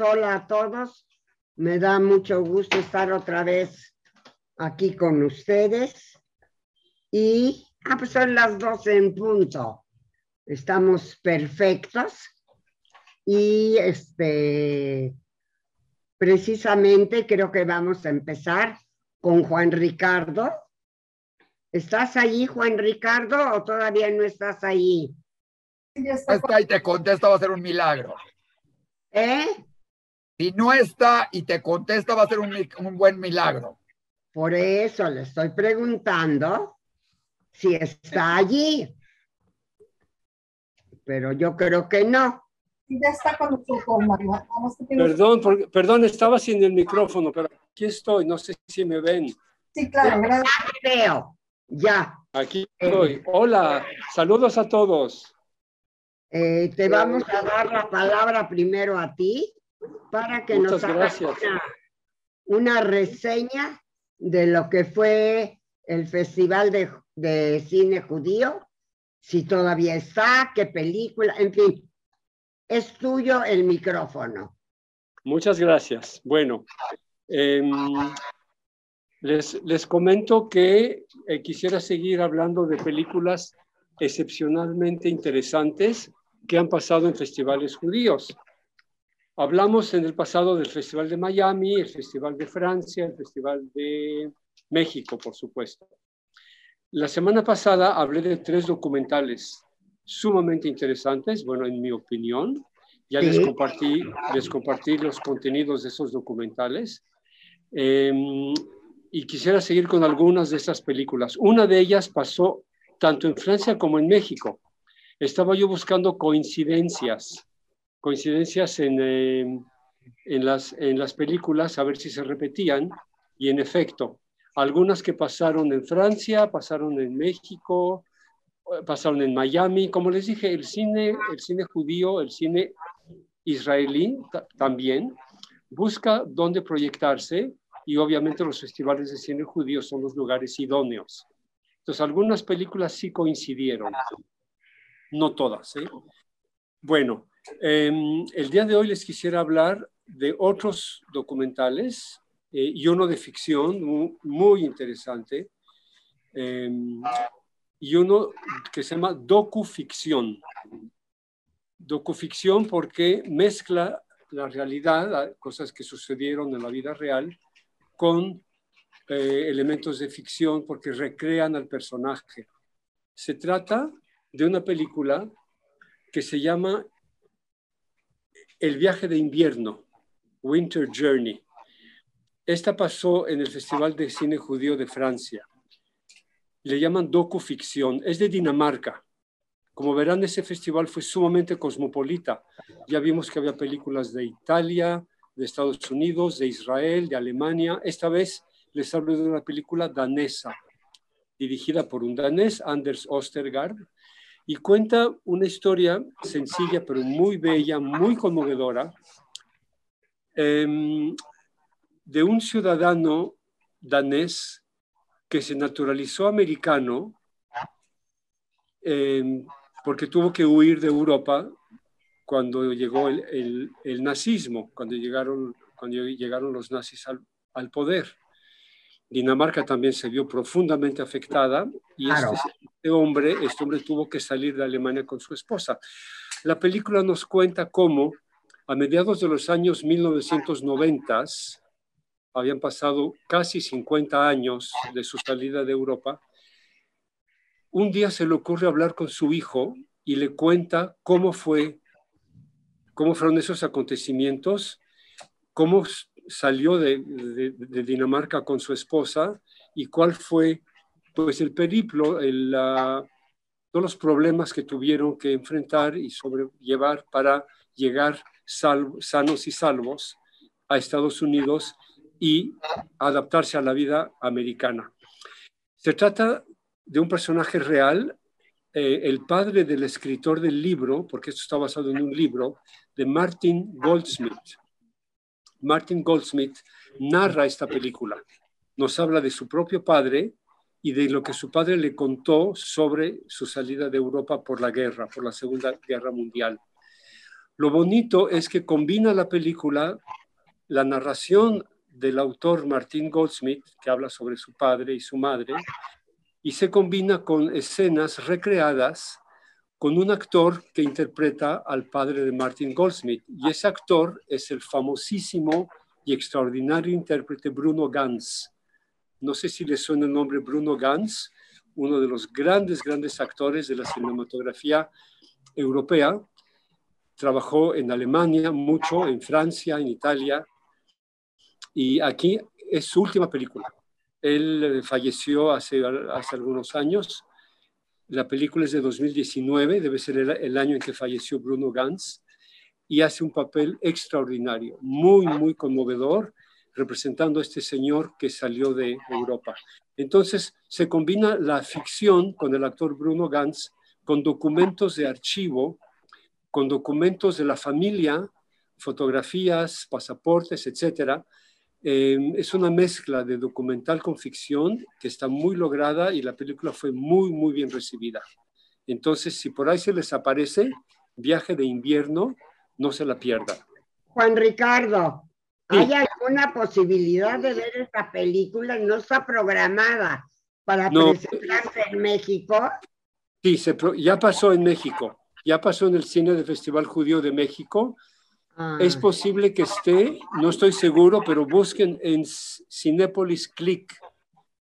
hola a todos. Me da mucho gusto estar otra vez aquí con ustedes. Y, ah, pues son las 12 en punto. Estamos perfectos. Y este, precisamente creo que vamos a empezar con Juan Ricardo. ¿Estás allí, Juan Ricardo, o todavía no estás ahí? está y te contesta va a ser un milagro. ¿Eh? Si no está y te contesta va a ser un, un buen milagro. Por eso le estoy preguntando si está allí. Pero yo creo que no. Ya está con Perdón, perdón, estaba sin el micrófono, pero aquí estoy, no sé si me ven. Sí, claro, gracias. Ya veo, ya. Aquí estoy. Hola, saludos a todos. Eh, te vamos a dar la palabra primero a ti para que nos hagas una, una, reseña de lo que fue el Festival de, de, Cine Judío, si todavía está, qué película, en fin, es tuyo el micrófono. Muchas gracias. Bueno, em, les, les, comento que eh, quisiera seguir hablando de películas excepcionalmente interesantes que han pasado en festivales judíos. Hablamos en el pasado del Festival de Miami, el Festival de Francia, el Festival de México, por supuesto. La semana pasada hablé de tres documentales sumamente interesantes, bueno, en mi opinión. Ya les, compartí, les compartí los contenidos de esos documentales. Em, y quisiera seguir con algunas de esas películas. Una de ellas pasó tanto en Francia como en México estaba yo buscando coincidencias, coincidencias en, em, en, las, en las películas, a ver si se repetían, y en efecto, algunas que pasaron en Francia, pasaron en México, pasaron en Miami, como les dije, el cine, el cine judío, el cine israelí también busca dónde proyectarse y obviamente los festivales de cine judío son los lugares idóneos. Entonces, algunas películas sí coincidieron no todas. ¿eh? Bueno, em, el día de hoy les quisiera hablar de otros documentales eh, y uno de ficción muy, interesante em, y uno que se llama docuficción. Docuficción porque mezcla la realidad, cosas que sucedieron en la vida real, con eh, elementos de ficción porque recrean al personaje. Se trata de una película que se llama El viaje de invierno, Winter Journey. Esta pasó en el Festival de Cine Judío de Francia. Le llaman docuficción, es de Dinamarca. Como verán, ese festival fue sumamente cosmopolita. Ya vimos que había películas de Italia, de Estados Unidos, de Israel, de Alemania. Esta vez les hablo de una película danesa, dirigida por un danés, Anders Ostergaard, y cuenta una historia sencilla pero muy bella, muy conmovedora, em, de un ciudadano danés que se naturalizó americano em, porque tuvo que huir de Europa cuando llegó el, nazismo, cuando llegaron, cuando llegaron los nazis al poder. Dinamarca también se vio profundamente afectada y este, este, hombre, este hombre tuvo que salir de Alemania con su esposa. La película nos cuenta cómo a mediados de los años 1990, habían pasado casi 50 años de su salida de Europa, un día se le ocurre hablar con su hijo y le cuenta cómo fue, cómo fueron esos acontecimientos, cómo salió de, Dinamarca con su esposa y cuál fue pues el periplo, todos los problemas que tuvieron que enfrentar y sobrellevar para llegar sanos y salvos a Estados Unidos y adaptarse a la vida americana. Se trata de un personaje real, eh, el padre del escritor del libro, porque esto está basado en un libro, de Martin Goldsmith. Martin Goldsmith narra esta película. Nos habla de su propio padre y de lo que su padre le contó sobre su salida de Europa por la guerra, por la Segunda Guerra Mundial. Lo bonito es que combina la película la narración del autor Martin Goldsmith, que habla sobre su padre y su madre, y se combina con escenas recreadas con un actor que interpreta al padre de Martin Goldsmith. Y ese actor es el famosísimo y extraordinario intérprete Bruno Ganz. No sé si le suena el nombre Bruno Ganz, uno de los grandes, grandes actores de la cinematografía europea. Trabajó en Alemania mucho, en Francia, en Italia. Y aquí es su última película. Él falleció hace, hace algunos años la película es de 2019, debe ser el, año en que falleció Bruno Ganz, y hace un papel extraordinario, muy, muy conmovedor, representando a este señor que salió de Europa. Entonces, se combina la ficción con el actor Bruno Ganz, con documentos de archivo, con documentos de la familia, fotografías, pasaportes, etcétera, Es una mezcla de documental con ficción que está muy lograda y la película fue muy, muy bien recibida. Entonces, si por ahí se les aparece Viaje de invierno, no se la pierdan. Juan Ricardo, ¿hay alguna posibilidad de ver esta película? No está programada para presentarse en México. Sí, ya pasó en México. Ya pasó en el cine del Festival Judío de México es ah. posible que esté, no estoy seguro, pero busquen en Cinepolis Click,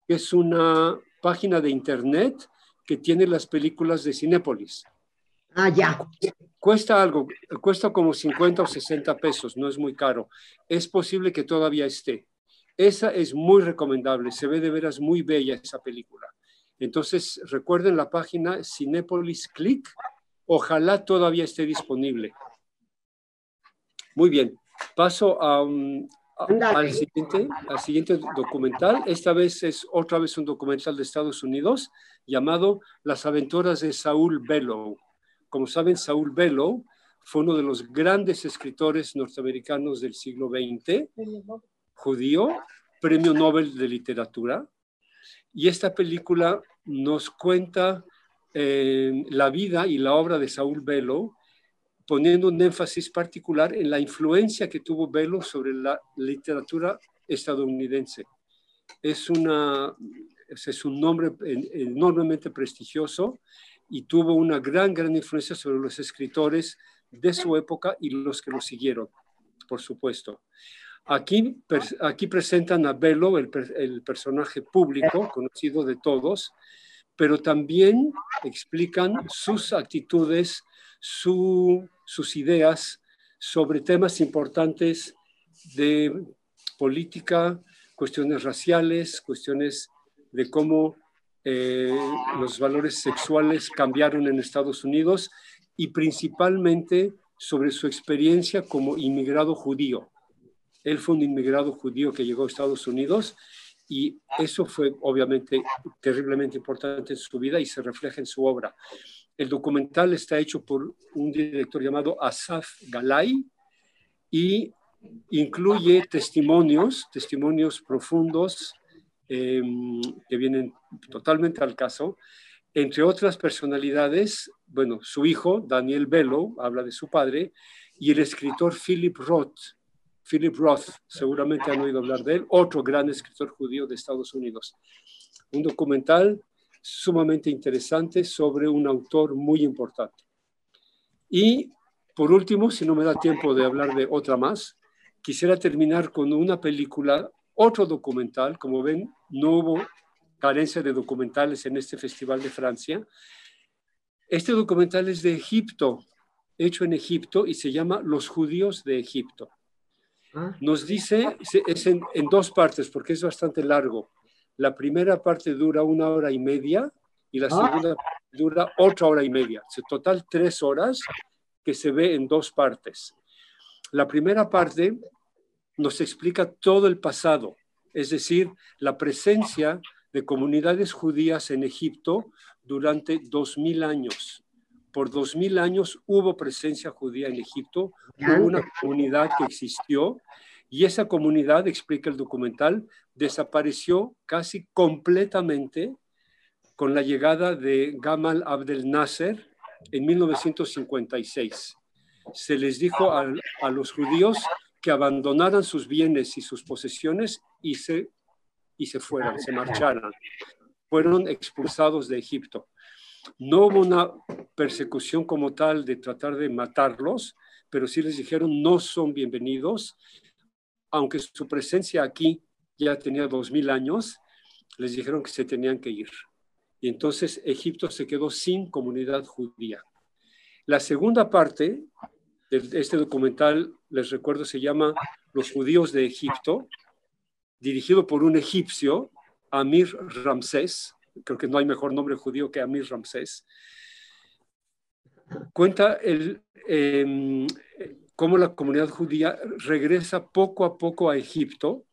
que es una página de internet que tiene las películas de Cinépolis. Ah, ya. Cuesta algo, cuesta como 50 o 60 pesos, no es muy caro. Es posible que todavía esté. Esa es muy recomendable, se ve de veras muy bella esa película. Entonces, recuerden la página Cinépolis Click, ojalá todavía esté disponible. Muy bien, paso al, siguiente, al siguiente documental. Esta vez es otra vez un documental de Estados Unidos llamado Las aventuras de Saúl Bellow. Como saben, Saúl Bellow fue uno de los grandes escritores norteamericanos del siglo XX, judío, premio Nobel de Literatura. Y esta película nos cuenta eh, la vida y la obra de Saúl Bellow poniendo un énfasis particular en la influencia que tuvo Bellow sobre la literatura estadounidense. Es, una, es un nombre enormemente prestigioso y tuvo una gran, gran influencia sobre los escritores de su época y los que lo siguieron, por supuesto. Aquí, aquí presentan a Bellow, el, el personaje público, conocido de todos, pero también explican sus actitudes, su sus ideas sobre temas importantes de política, cuestiones raciales, cuestiones de cómo eh, los valores sexuales cambiaron en Estados Unidos y principalmente sobre su experiencia como inmigrado judío. Él fue un inmigrado judío que llegó a Estados Unidos y eso fue obviamente terriblemente importante en su vida y se refleja en su obra. El documental está hecho por un director llamado Asaf Galay y incluye testimonios, testimonios profundos em, que vienen totalmente al caso, entre otras personalidades, bueno, su hijo, Daniel Bello, habla de su padre, y el escritor Philip Roth. Philip Roth, seguramente han oído hablar de él, otro gran escritor judío de Estados Unidos. Un documental sumamente interesante sobre un autor muy importante. Y por último, si no me da tiempo de hablar de otra más, quisiera terminar con una película, otro documental. Como ven, no hubo carencia de documentales en este Festival de Francia. Este documental es de Egipto, hecho en Egipto y se llama Los judíos de Egipto. Ah. Nos dice, es en, en dos partes porque es bastante largo. La primera parte dura una hora y media y la ah. segunda dura otra hora y media. En total tres horas que se ve en dos partes. La primera parte nos explica todo el pasado, es decir, la presencia de comunidades judías en Egipto durante dos mil años. Por dos mil años hubo presencia judía en Egipto, hubo una comunidad que existió y esa comunidad, explica el documental, desapareció casi completamente con la llegada de Gamal Abdel Nasser en 1956. se les dijo a, los judíos que abandonaran sus bienes y sus posesiones y se, y se fueran, se marcharan. Fueron expulsados de Egipto. No hubo una persecución como tal de tratar de matarlos, pero sí les dijeron no son bienvenidos, aunque su presencia aquí ya tenía dos mil años, les dijeron que se tenían que ir. Y entonces Egipto se quedó sin comunidad judía. La segunda parte de este documental, les recuerdo, se llama Los judíos de Egipto, dirigido por un egipcio, Amir Ramsés, creo que no hay mejor nombre judío que Amir Ramsés, cuenta el, em, cómo la comunidad judía regresa poco a poco a Egipto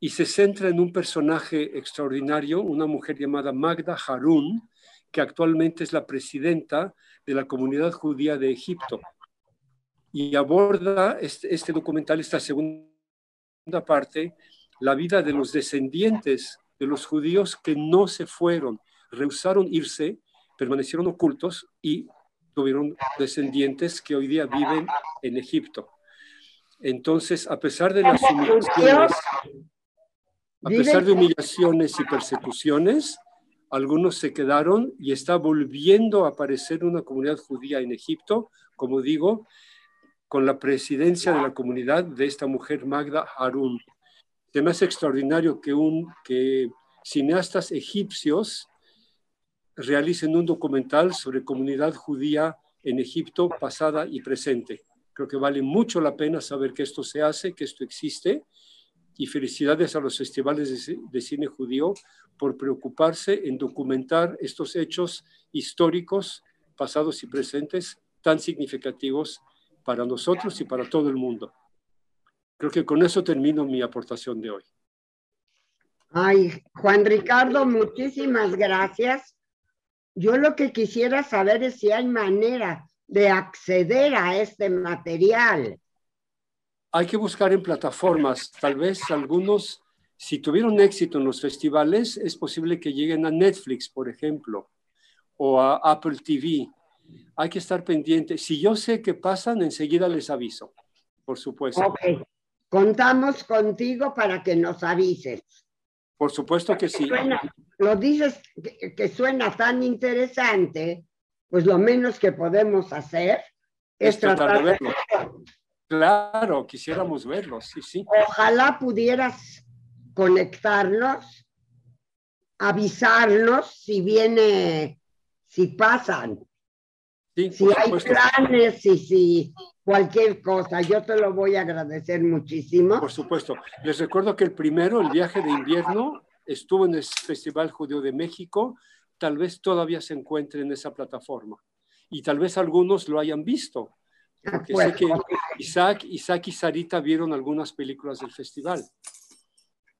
y se centra en un personaje extraordinario, una mujer llamada Magda Harun, que actualmente es la presidenta de la comunidad judía de Egipto. Y aborda este, este, documental, esta segunda parte, la vida de los descendientes de los judíos que no se fueron, rehusaron irse, permanecieron ocultos y tuvieron descendientes que hoy día viven en Egipto. Entonces, a pesar de las humillaciones, a pesar de humillaciones y persecuciones, algunos se quedaron y está volviendo a aparecer una comunidad judía en Egipto, como digo, con la presidencia de la comunidad de esta mujer Magda Harun. Se me hace extraordinario que, un, que cineastas egipcios realicen un documental sobre comunidad judía en Egipto pasada y presente. Creo que vale mucho la pena saber que esto se hace, que esto existe. Y felicidades a los festivales de, cine judío por preocuparse en documentar estos hechos históricos, pasados y presentes, tan significativos para nosotros y para todo el mundo. Creo que con eso termino mi aportación de hoy. Ay, Juan Ricardo, muchísimas gracias. Yo lo que quisiera saber es si hay manera de acceder a este material. Hay que buscar en plataformas, tal vez algunos, si tuvieron éxito en los festivales, es posible que lleguen a Netflix, por ejemplo, o a Apple TV, hay que estar pendiente. Si yo sé que pasan, enseguida les aviso, por supuesto. Ok, contamos contigo para que nos avises. Por supuesto que sí. Lo dices que, suena tan interesante, pues lo menos que podemos hacer es, tratar, de verlo. Claro, quisiéramos verlo, sí, sí. Ojalá pudieras conectarnos, avisarnos si viene, si pasan si hay planes y si cualquier cosa, yo te lo voy a agradecer muchísimo. Por supuesto. Les recuerdo que el primero, el viaje de invierno, estuvo en el Festival Judío de México, tal vez todavía se encuentre en esa plataforma y tal vez algunos lo hayan visto. Porque sé que Isaac, Isaac y Sarita vieron algunas películas del festival.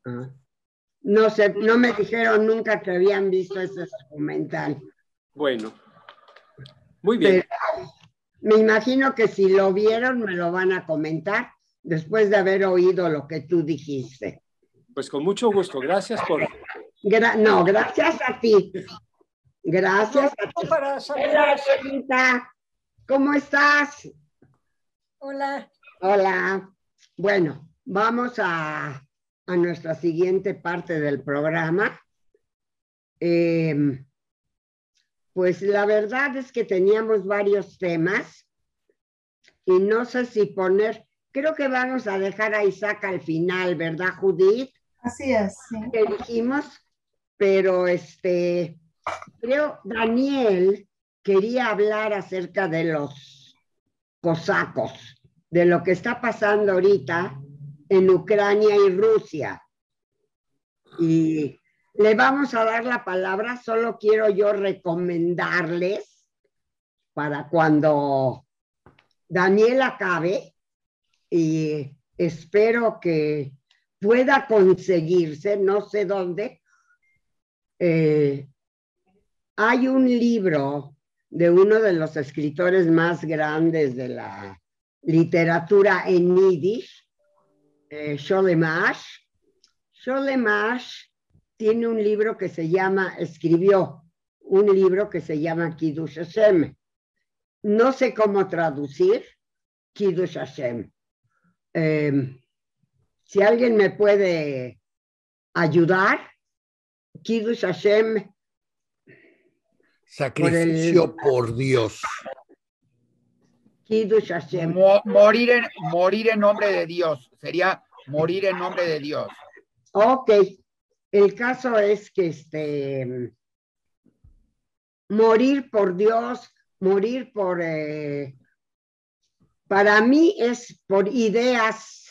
Ah. No sé, no me dijeron nunca que habían visto ese documental. Bueno, muy bien. me imagino que si lo vieron me lo van a comentar después de haber oído lo que tú dijiste. Pues con mucho gusto. Gracias por... no, gracias a ti. Gracias a ti. Hola, ¿Cómo estás? Hola. Hola. Bueno, vamos a, a nuestra siguiente parte del programa. Eh, pues la verdad es que teníamos varios temas y no sé si poner, creo que vamos a dejar a Isaac al final, ¿verdad, Judith? Así es. Que dijimos, pero este, creo Daniel quería hablar acerca de los cosacos, de lo que está pasando ahorita en Ucrania y Rusia. Y le vamos a dar la palabra, solo quiero yo recomendarles para cuando Daniel acabe y espero que pueda conseguirse, no sé dónde. Eh, hay un libro de uno de los escritores más grandes de la literatura en Yiddish, eh, Sholemash. Sholemash tiene un libro que se llama, escribió un libro que se llama Kiddush Hashem. No sé cómo traducir, Kiddush Hashem. Em, si alguien me puede ayudar, Kiddush Hashem. Sacrificio por, Dios. Kiddush Hashem. morir, en, morir en nombre de Dios. Sería morir en nombre de Dios. Ok. El caso es que este morir por Dios, morir por eh, para mí es por ideas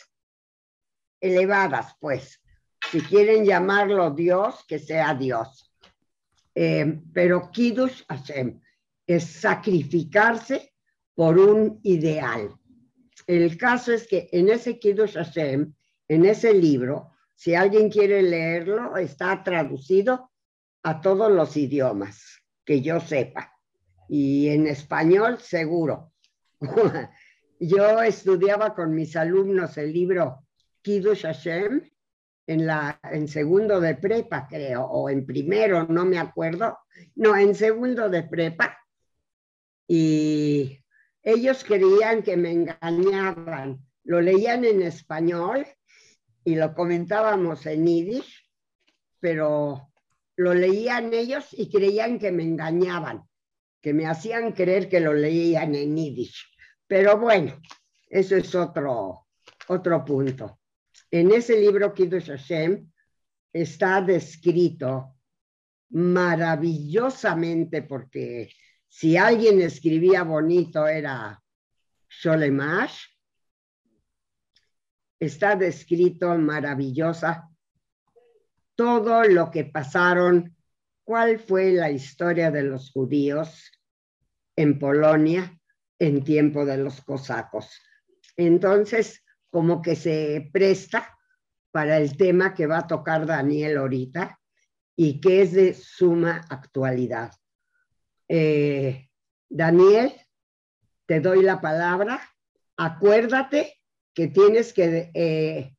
elevadas, pues. Si quieren llamarlo Dios, que sea Dios. Eh, pero Kiddush Hashem es sacrificarse por un ideal. El caso es que en ese Kiddush Hashem, en ese libro, si alguien quiere leerlo, está traducido a todos los idiomas que yo sepa. Y en español, seguro. Yo estudiaba con mis alumnos el libro Kiddush Hashem en, la, en segundo de prepa, creo, o en primero, no me acuerdo. No, en segundo de prepa. Y ellos creían que me engañaban. Lo leían en español y lo comentábamos en yiddish, pero lo leían ellos y creían que me engañaban, que me hacían creer que lo leían en yiddish. Pero bueno, eso es otro, otro punto. En ese libro, Kiddush Hashem, está descrito maravillosamente porque si alguien escribía bonito era Sholemash, está descrito maravillosa todo lo que pasaron, cuál fue la historia de los judíos en Polonia, en tiempo de los cosacos. Entonces, como que se presta para el tema que va a tocar Daniel ahorita y que es de suma actualidad. Eh, Daniel, te doy la palabra. Acuérdate que tienes que eh,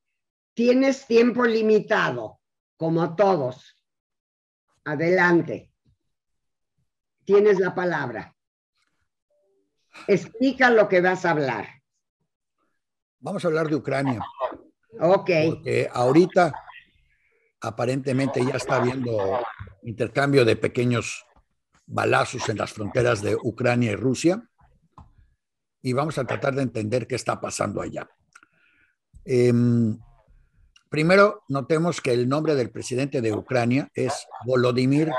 tienes tiempo limitado, como todos. Adelante. Tienes la palabra. Explica lo que vas a hablar. Vamos a hablar de Ucrania. Ok. Porque ahorita aparentemente ya está habiendo intercambio de pequeños balazos en las fronteras de Ucrania y Rusia. Y vamos a tratar de entender qué está pasando allá. Em, primero, notemos que el nombre del presidente de Ucrania es Volodymyr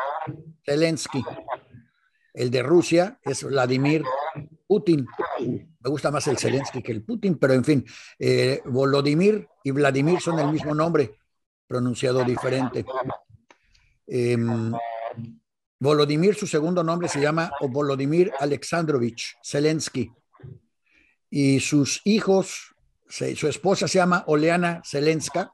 Zelensky. El de Rusia es Vladimir Putin. Me gusta más el Zelensky que el Putin, pero en fin, eh, Volodymyr y Vladimir son el mismo nombre, pronunciado diferente. Em, Volodymyr, su segundo nombre se llama Volodymyr Alexandrovich Zelensky. Y sus hijos, su esposa se llama Oleana Zelenska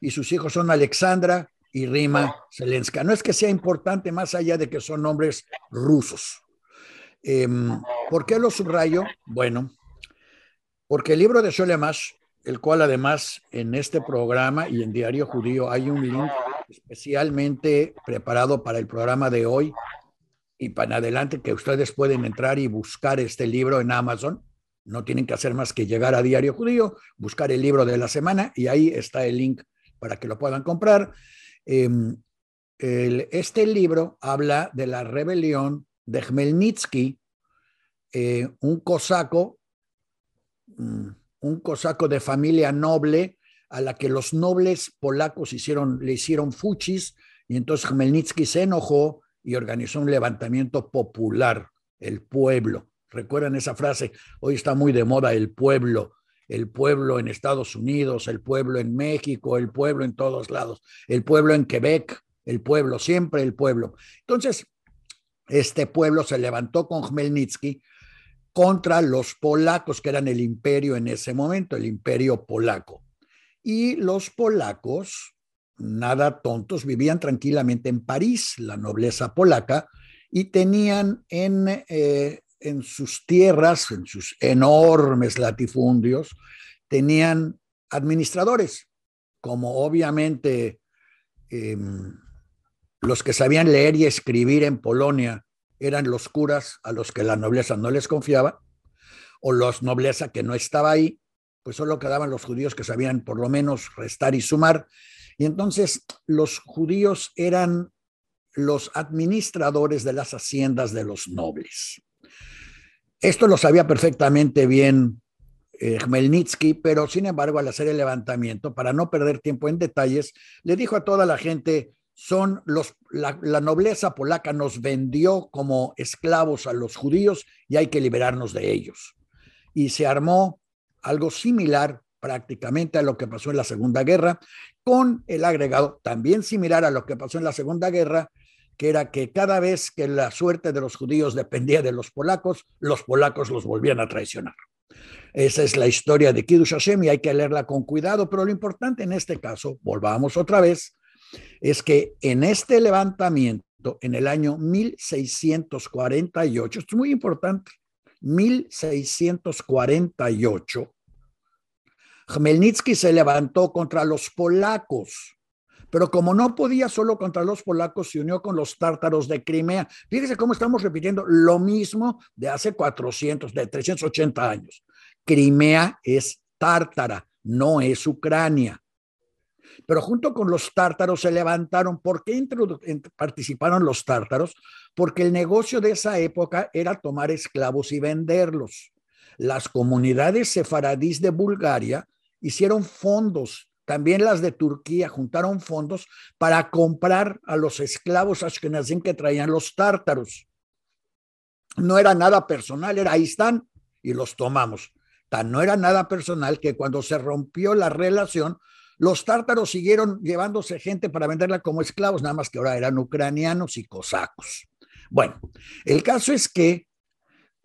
y sus hijos son Alexandra, y Rima Zelenska. No es que sea importante más allá de que son nombres rusos. Em, ¿Por qué lo subrayo? Bueno, porque el libro de Sholemash, el cual además en este programa y en Diario Judío hay un link especialmente preparado para el programa de hoy y para adelante que ustedes pueden entrar y buscar este libro en Amazon. No tienen que hacer más que llegar a Diario Judío, buscar el libro de la semana y ahí está el link para que lo puedan comprar. Em, este libro habla de la rebelión de Khmelnytsky, eh, un cosaco, mm, un cosaco de familia noble a la que los nobles polacos le hicieron fuchis y entonces Khmelnytsky se enojó y organizó un levantamiento popular, el pueblo. ¿Recuerdan esa frase? Hoy está muy de moda el pueblo el pueblo en Estados Unidos, el pueblo en México, el pueblo en todos lados, el pueblo en Quebec, el pueblo, siempre el pueblo. Entonces, este pueblo se levantó con Khmelnytsky contra los polacos, que eran el imperio en ese momento, el imperio polaco. Y los polacos, nada tontos, vivían tranquilamente en París, la nobleza polaca, y tenían en eh, en sus tierras, en sus enormes latifundios, tenían administradores, como obviamente em, los que sabían leer y escribir en Polonia eran los curas a los que la nobleza no les confiaba. o los nobleza que no estaba ahí, pues solo quedaban los judíos que sabían por lo menos restar y sumar. Y entonces los judíos eran los administradores de las haciendas de los nobles. Esto lo sabía perfectamente bien eh, pero sin embargo al hacer el levantamiento, para no perder tiempo en detalles, le dijo a toda la gente, son los, la, nobleza polaca nos vendió como esclavos a los judíos y hay que liberarnos de ellos. Y se armó algo similar prácticamente a lo que pasó en la Segunda Guerra, con el agregado también similar a lo que pasó en la Segunda Guerra, que era que cada vez que la suerte de los judíos dependía de los polacos, los polacos los volvían a traicionar. Esa es la historia de Kiddush Hashem y hay que leerla con cuidado, pero lo importante en este caso, volvamos otra vez, es que en este levantamiento, en el año 1648, esto es muy importante, 1648, Khmelnytsky se levantó contra los polacos, pero como no podía solo contra los polacos, se unió con los tártaros de Crimea. Fíjese cómo estamos repitiendo lo mismo de hace 400, de 380 años. Crimea es tártara, no es Ucrania. Pero junto con los tártaros se levantaron. ¿Por qué participaron los tártaros? Porque el negocio de esa época era tomar esclavos y venderlos. Las comunidades sefaradís de Bulgaria hicieron fondos, también las de Turquía juntaron fondos para comprar a los esclavos ashkenazim que traían los tártaros. No era nada personal, era ahí están y los tomamos. Tan no era nada personal que cuando se rompió la relación, los tártaros siguieron llevándose gente para venderla como esclavos, nada más que ahora eran ucranianos y cosacos. Bueno, el caso es que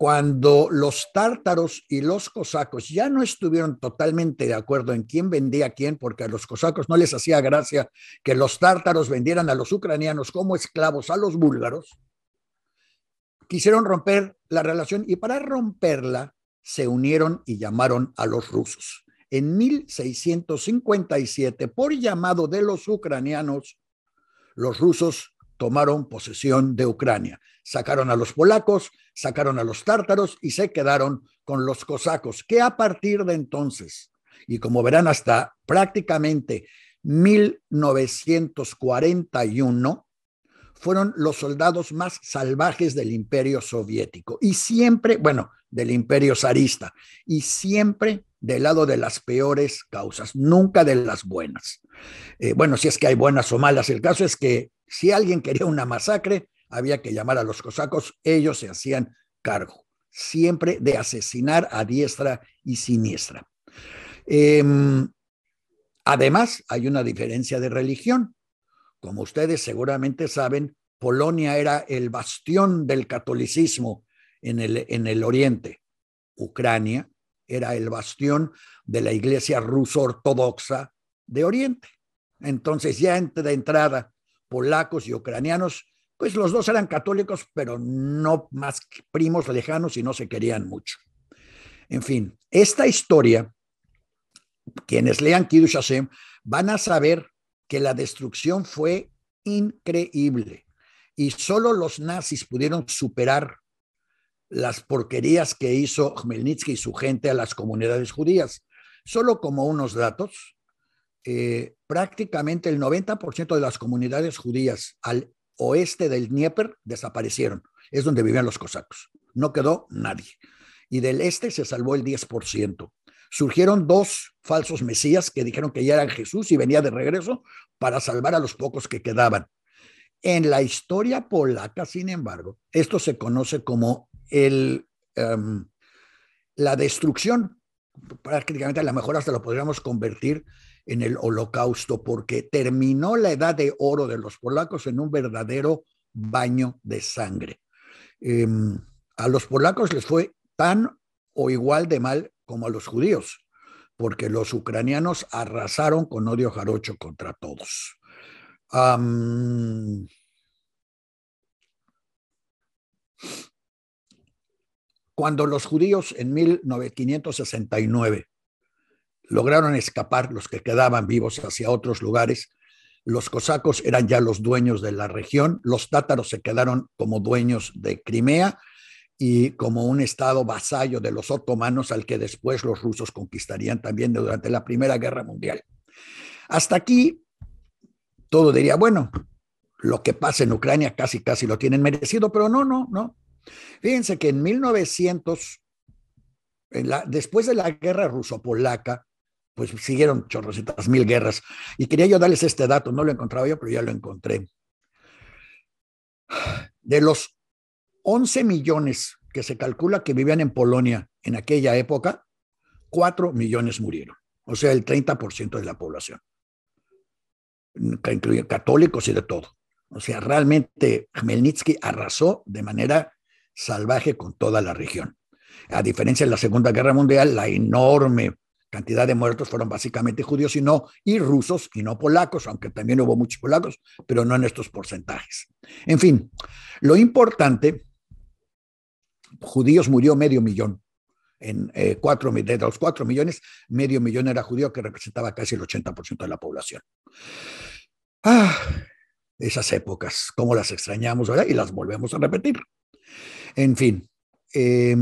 cuando los tártaros y los cosacos ya no estuvieron totalmente de acuerdo en quién vendía a quién, porque a los cosacos no les hacía gracia que los tártaros vendieran a los ucranianos como esclavos a los búlgaros, quisieron romper la relación y para romperla se unieron y llamaron a los rusos. En 1657, por llamado de los ucranianos, los rusos tomaron posesión de Ucrania. Sacaron a los polacos, sacaron a los tártaros y se quedaron con los cosacos, que a partir de entonces, y como verán hasta prácticamente 1941, fueron los soldados más salvajes del imperio soviético y siempre, bueno, del imperio zarista y siempre del lado de las peores causas, nunca de las buenas. Eh, bueno, si es que hay buenas o malas, el caso es que si alguien quería una masacre, había que llamar a los cosacos, ellos se hacían cargo, siempre de asesinar a diestra y siniestra. Em, además, hay una diferencia de religión. Como ustedes seguramente saben, Polonia era el bastión del catolicismo en el, en el oriente. Ucrania era el bastión de la iglesia ruso ortodoxa de oriente. Entonces, ya de entrada, polacos y ucranianos, pues los dos eran católicos, pero no más primos lejanos y no se querían mucho. En fin, esta historia, quienes lean Kiddush Hashem van a saber que la destrucción fue increíble y solo los nazis pudieron superar las porquerías que hizo Khmelnytsky y su gente a las comunidades judías. Solo como unos datos, eh, prácticamente el 90% de las comunidades judías al oeste del Dnieper desaparecieron. Es donde vivían los cosacos. No quedó nadie. Y del este se salvó el 10%. Surgieron dos falsos mesías que dijeron que ya eran Jesús y venía de regreso para salvar a los pocos que quedaban. En la historia polaca, sin embargo, esto se conoce como el, em, la destrucción. Prácticamente a lo mejor hasta lo podríamos convertir en el holocausto, porque terminó la edad de oro de los polacos en un verdadero baño de sangre. Em, a los polacos les fue tan o igual de mal como a los judíos, porque los ucranianos arrasaron con odio jarocho contra todos. cuando los judíos en 1569 lograron escapar los que quedaban vivos hacia otros lugares. Los cosacos eran ya los dueños de la región, los tátaros se quedaron como dueños de Crimea y como un estado vasallo de los otomanos al que después los rusos conquistarían también durante la Primera Guerra Mundial. Hasta aquí todo diría, bueno, lo que pasa en Ucrania casi casi lo tienen merecido, pero no, no, no. Fíjense que en 1900, después de la guerra ruso-polaca, pues siguieron chorrocientas mil guerras. Y quería yo darles este dato, no lo encontraba yo, pero ya lo encontré. De los 11 millones que se calcula que vivían en Polonia en aquella época, 4 millones murieron, o sea, el 30% de la población, que incluye católicos y de todo. O sea, realmente Khmelnytsky arrasó de manera salvaje con toda la región. A diferencia de la Segunda Guerra Mundial, la enorme cantidad de muertos fueron básicamente judíos y no, y rusos y no polacos, aunque también hubo muchos polacos, pero no en estos porcentajes. En fin, lo importante judíos murió medio millón. En eh, cuatro, de los cuatro millones, medio millón era judío, que representaba casi el 80% de la población. Ah, esas épocas, cómo las extrañamos ahora y las volvemos a repetir. En fin, eh,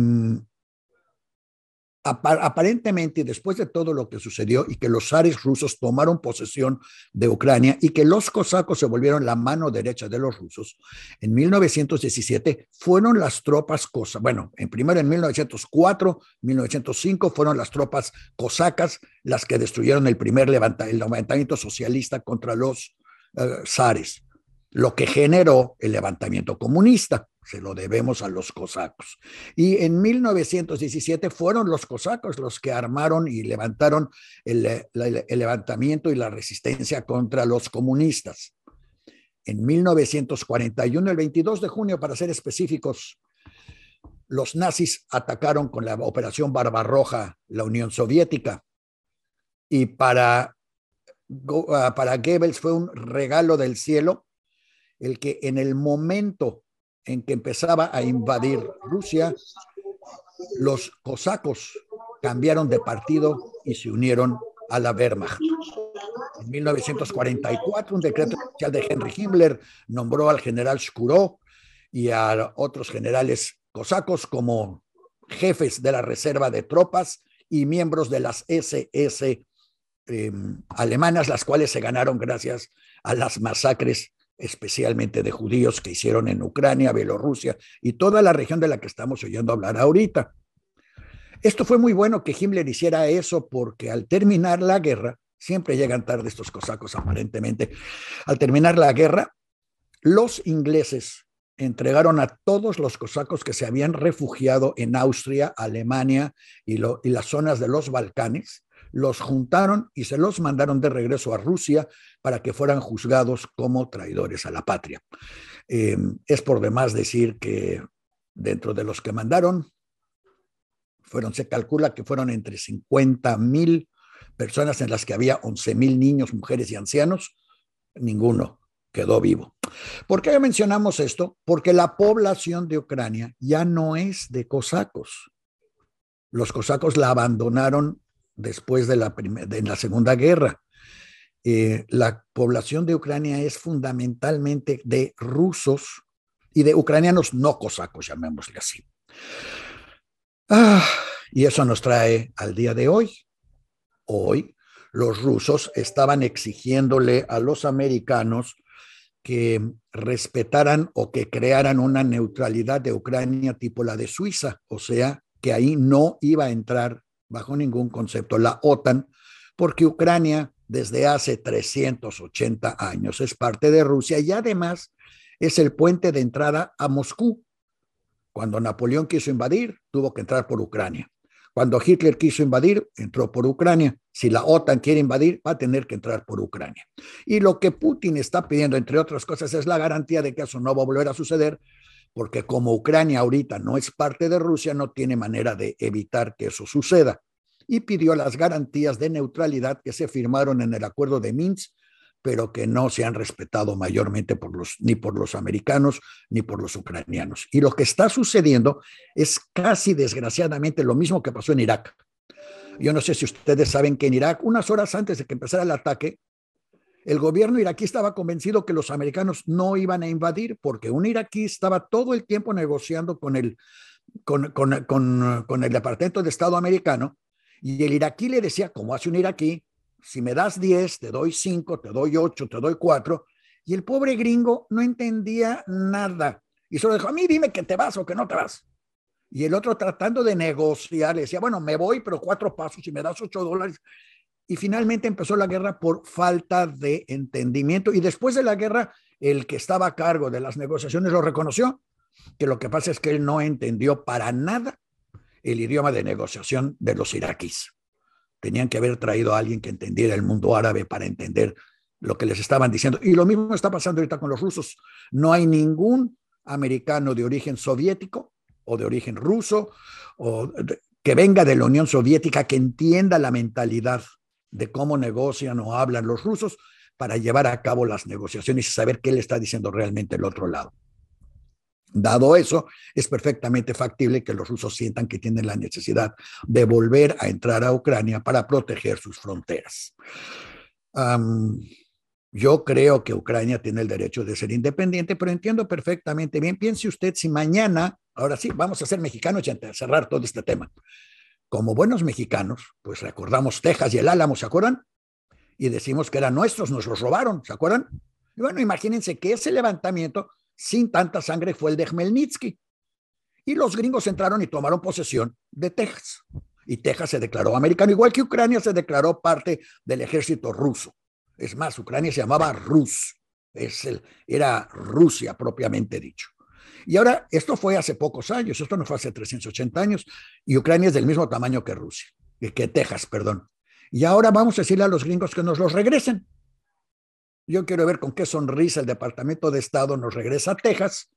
aparentemente después de todo lo que sucedió y que los zares rusos tomaron posesión de Ucrania y que los cosacos se volvieron la mano derecha de los rusos, en 1917 fueron las tropas cosacas, bueno, en primero en 1904, 1905 fueron las tropas cosacas las que destruyeron el primer levantamiento socialista contra los uh, zares, lo que generó el levantamiento comunista se lo debemos a los cosacos. Y en 1917 fueron los cosacos los que armaron y levantaron el, levantamiento y la resistencia contra los comunistas. En 1941, el 22 de junio, para ser específicos, los nazis atacaron con la Operación Barbarroja la Unión Soviética. Y para, ah, para Goebbels fue un regalo del cielo el que en el momento en que empezaba a invadir Rusia, los cosacos cambiaron de partido y se unieron a la Wehrmacht. En 1944, un decreto especial de Henry Himmler nombró al general Shkurov y a otros generales cosacos como jefes de la reserva de tropas y miembros de las SS em, alemanas, las cuales se ganaron gracias a las masacres especialmente de judíos que hicieron en Ucrania, Bielorrusia y toda la región de la que estamos oyendo hablar ahorita. Esto fue muy bueno que Himmler hiciera eso porque al terminar la guerra, siempre llegan tarde estos cosacos aparentemente, al terminar la guerra, los ingleses entregaron a todos los cosacos que se habían refugiado en Austria, Alemania y, y las zonas de los Balcanes, los juntaron y se los mandaron de regreso a Rusia para que fueran juzgados como traidores a la patria. Em, es por demás decir que dentro de los que mandaron, fueron, se calcula que fueron entre 50 mil personas en las que había 11 mil niños, mujeres y ancianos, ninguno quedó vivo. ¿Por qué mencionamos esto? Porque la población de Ucrania ya no es de cosacos. Los cosacos la abandonaron después de la, de la Segunda Guerra. Eh, la población de Ucrania es fundamentalmente de rusos y de ucranianos no cosacos, llamémosle así. Ah, y eso nos trae al día de hoy. Hoy los rusos estaban exigiéndole a los americanos que respetaran o que crearan una neutralidad de Ucrania tipo la de Suiza, o sea, que ahí no iba a entrar bajo ningún concepto la OTAN, porque Ucrania desde hace 380 años es parte de Rusia y además es el puente de entrada a Moscú. Cuando Napoleón quiso invadir, tuvo que entrar por Ucrania. Cuando Hitler quiso invadir, entró por Ucrania. Si la OTAN quiere invadir, va a tener que entrar por Ucrania. Y lo que Putin está pidiendo, entre otras cosas, es la garantía de que eso no va a volver a suceder, porque como Ucrania ahorita no es parte de Rusia, no tiene manera de evitar que eso suceda. Y pidió las garantías de neutralidad que se firmaron en el acuerdo de Minsk, pero que no se han respetado mayormente ni por los americanos ni por los ucranianos. Y lo que está sucediendo es casi desgraciadamente lo mismo que pasó en Irak. Yo no sé si ustedes saben que en Irak, unas horas antes de que empezara el ataque, el gobierno iraquí estaba convencido que los americanos no iban a invadir porque un iraquí estaba todo el tiempo negociando con el con, con, con, el Departamento de Estado americano y el iraquí le decía, como hace un iraquí, si me das 10, te doy 5, te doy 8, te doy 4. Y el pobre gringo no entendía nada. Y solo dijo, a mí dime que te vas o que no te vas. Y el otro tratando de negociar, le decía, bueno, me voy, pero cuatro pasos y me das ocho dólares. Y finalmente empezó la guerra por falta de entendimiento. Y después de la guerra, el que estaba a cargo de las negociaciones lo reconoció, que lo que pasa es que él no entendió para nada el idioma de negociación de los iraquíes. Tenían que haber traído a alguien que entendiera el mundo árabe para entender lo que les estaban diciendo. Y lo mismo está pasando ahorita con los rusos. No hay ningún americano de origen soviético o de origen ruso o que venga de la Unión Soviética que entienda la mentalidad de cómo negocian o hablan los rusos para llevar a cabo las negociaciones y saber qué le está diciendo realmente el otro lado. Dado eso, es perfectamente factible que los rusos sientan que tienen la necesidad de volver a entrar a Ucrania para proteger sus fronteras. yo creo que Ucrania tiene el derecho de ser independiente, pero entiendo perfectamente bien. Piense usted si mañana, ahora sí, vamos a ser mexicanos y cerrar todo este tema. Como buenos mexicanos, pues recordamos Texas y el Álamo, ¿se acuerdan? Y decimos que eran nuestros, nos los robaron, ¿se acuerdan? Y bueno, imagínense que ese levantamiento sin tanta sangre fue el de Khmelnytsky. Y los gringos entraron y tomaron posesión de Texas. Y Texas se declaró americano, igual que Ucrania se declaró parte del ejército ruso. Es más, Ucrania se llamaba Rus. Es el, era Rusia propiamente dicho. Y ahora, esto fue hace pocos años, esto no fue hace 380 años, y Ucrania es del mismo tamaño que Rusia, que Texas, perdón. Y ahora vamos a decirle a los gringos que nos los regresen. Yo quiero ver con qué sonrisa el Departamento de Estado nos regresa a Texas,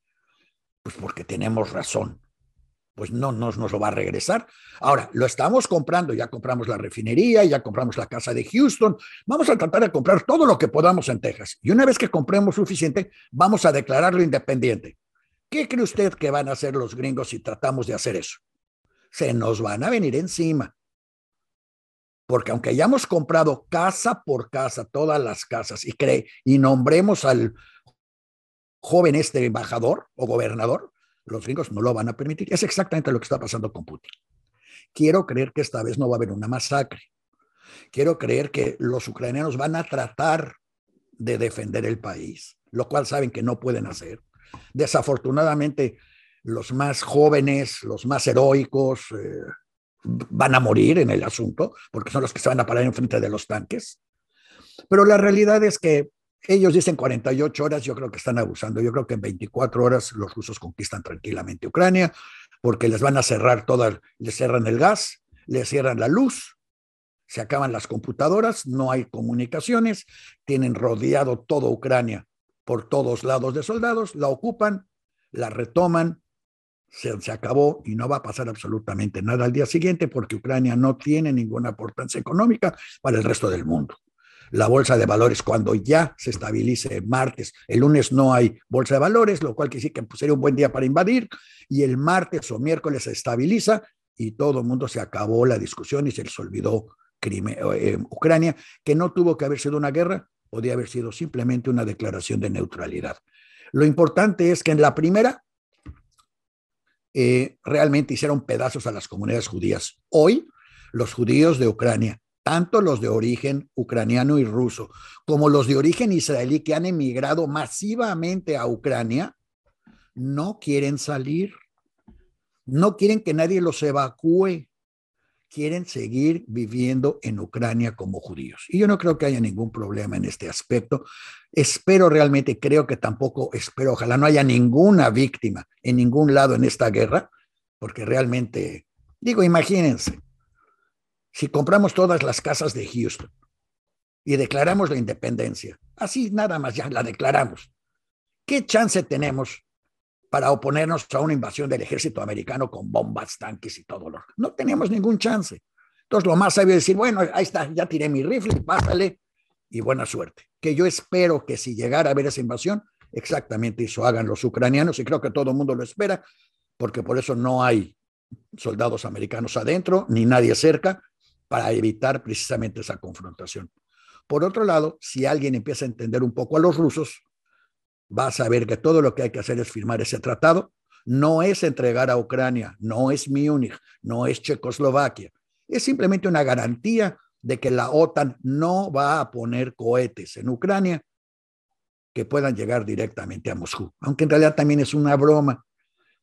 pues porque tenemos razón. Pues no nos, nos lo va a regresar. Ahora, lo estamos comprando, ya compramos la refinería, ya compramos la casa de Houston, vamos a tratar de comprar todo lo que podamos en Texas. Y una vez que compremos suficiente, vamos a declararlo independiente. ¿Qué cree usted que van a hacer los gringos si tratamos de hacer eso? Se nos van a venir encima porque aunque hayamos comprado casa por casa, todas las casas, y, cree, y nombremos al joven este embajador o gobernador, los gringos no lo van a permitir. Es exactamente lo que está pasando con Putin. Quiero creer que esta vez no va a haber una masacre. Quiero creer que los ucranianos van a tratar de defender el país, lo cual saben que no pueden hacer. Desafortunadamente, los más jóvenes, los más heroicos, eh, van a morir en el asunto, porque son los que se van a parar enfrente de los tanques. Pero la realidad es que ellos dicen 48 horas, yo creo que están abusando. Yo creo que en 24 horas los rusos conquistan tranquilamente Ucrania, porque les van a cerrar todas, les cierran el gas, les cierran la luz, se acaban las computadoras, no hay comunicaciones, tienen rodeado toda Ucrania por todos lados de soldados, la ocupan, la retoman se, acabó y no va a pasar absolutamente nada al día siguiente porque Ucrania no tiene ninguna importancia económica para el resto del mundo. La bolsa de valores, cuando ya se estabilice martes, el lunes no hay bolsa de valores, lo cual quiere decir que pues, sería un buen día para invadir, y el martes o miércoles se estabiliza y todo el mundo se acabó la discusión y se les olvidó eh, Ucrania, que no tuvo que haber sido una guerra, podía haber sido simplemente una declaración de neutralidad. Lo importante es que en la primera eh, realmente hicieron pedazos a las comunidades judías. Hoy, los judíos de Ucrania, tanto los de origen ucraniano y ruso, como los de origen israelí que han emigrado masivamente a Ucrania, no quieren salir, no quieren que nadie los evacúe, quieren seguir viviendo en Ucrania como judíos. Y yo no creo que haya ningún problema en este aspecto. Espero realmente, creo que tampoco, espero, ojalá no haya ninguna víctima en ningún lado en esta guerra, porque realmente, digo, imagínense, si compramos todas las casas de Houston y declaramos la independencia, así nada más ya la declaramos, ¿qué chance tenemos para oponernos a una invasión del ejército americano con bombas, tanques y todo lo. No teníamos ningún chance. Entonces, lo más sabio es decir, bueno, ahí está, ya tiré mi rifle, pásale y buena suerte. Que yo espero que si llegara a haber esa invasión, exactamente eso hagan los ucranianos y creo que todo el mundo lo espera, porque por eso no hay soldados americanos adentro ni nadie cerca para evitar precisamente esa confrontación. Por otro lado, si alguien empieza a entender un poco a los rusos, va a saber que todo lo que hay que hacer es firmar ese tratado, no es entregar a Ucrania, no es Múnich, no es Checoslovaquia. Es simplemente una garantía de que la OTAN no va a poner cohetes en Ucrania que puedan llegar directamente a Moscú, aunque en realidad también es una broma,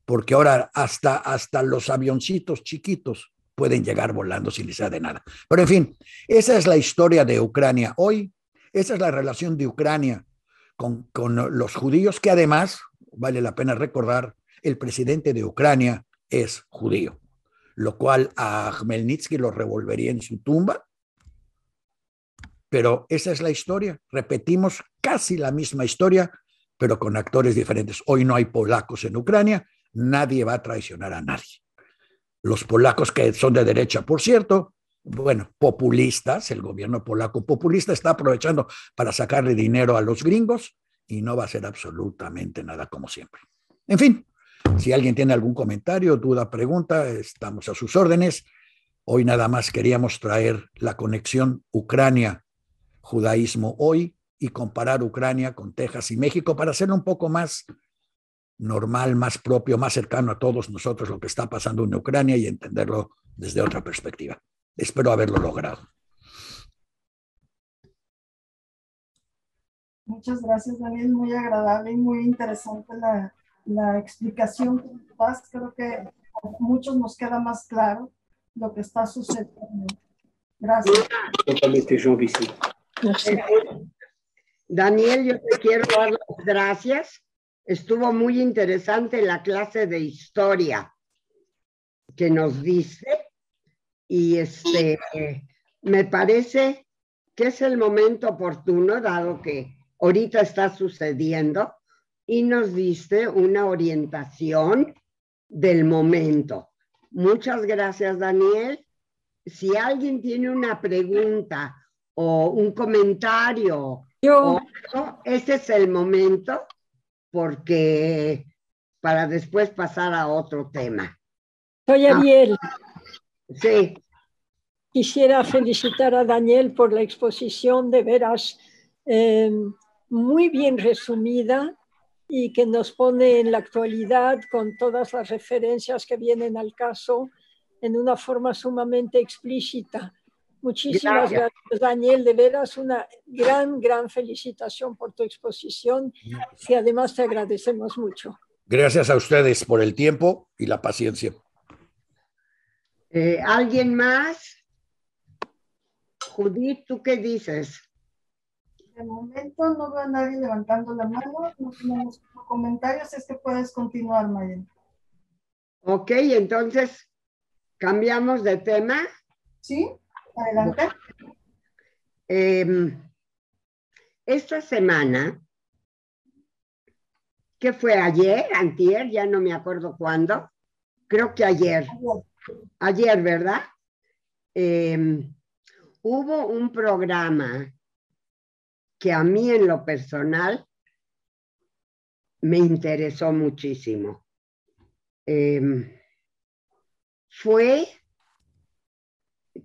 porque ahora hasta, hasta los avioncitos chiquitos pueden llegar volando sin necesidad de nada. Pero en fin, esa es la historia de Ucrania hoy, esa es la relación de Ucrania con, con los judíos, que además, vale la pena recordar, el presidente de Ucrania es judío, lo cual a Khmelnytsky lo revolvería en su tumba. Pero esa es la historia. Repetimos casi la misma historia, pero con actores diferentes. Hoy no hay polacos en Ucrania, nadie va a traicionar a nadie. Los polacos que son de derecha, por cierto, bueno, populistas, el gobierno polaco populista está aprovechando para sacarle dinero a los gringos y no va a ser absolutamente nada como siempre. En fin, si alguien tiene algún comentario, duda, pregunta, estamos a sus órdenes. Hoy nada más queríamos traer la conexión Ucrania-Judaísmo hoy y comparar Ucrania con Texas y México para hacerlo un poco más normal, más propio, más cercano a todos nosotros lo que está pasando en Ucrania y entenderlo desde otra perspectiva. Espero haberlo logrado. Muchas gracias, Daniel. Muy agradable y muy interesante la, la explicación que das. Creo que a muchos nos queda más claro lo que está sucediendo. Gracias. Daniel, yo te quiero dar las gracias. Estuvo muy interesante la clase de historia que nos dice y este me parece que es el momento oportuno, dado que ahorita está sucediendo, y nos diste una orientación del momento. Muchas gracias, Daniel. Si alguien tiene una pregunta o un comentario, Yo. ese es el momento porque para después pasar a otro tema. Soy ah. Sí. Quisiera felicitar a Daniel por la exposición de veras eh, muy bien resumida y que nos pone en la actualidad con todas las referencias que vienen al caso en una forma sumamente explícita. Muchísimas gracias. Daniel. De veras, una gran, gran felicitación por tu exposición y además te agradecemos mucho. Gracias a ustedes por el tiempo y la paciencia. Eh, ¿Alguien más? Judith, ¿tú qué dices? De momento no veo a nadie levantando la mano, no tenemos comentarios, es que puedes continuar, Maya. Ok, entonces, ¿cambiamos de tema? Sí, adelante. Em, esta semana, ¿qué fue ayer, antier, ya no me acuerdo cuándo, creo que ayer, ayer, ¿verdad? Em, hubo un programa que a mí en lo personal me interesó muchísimo. Em, fue,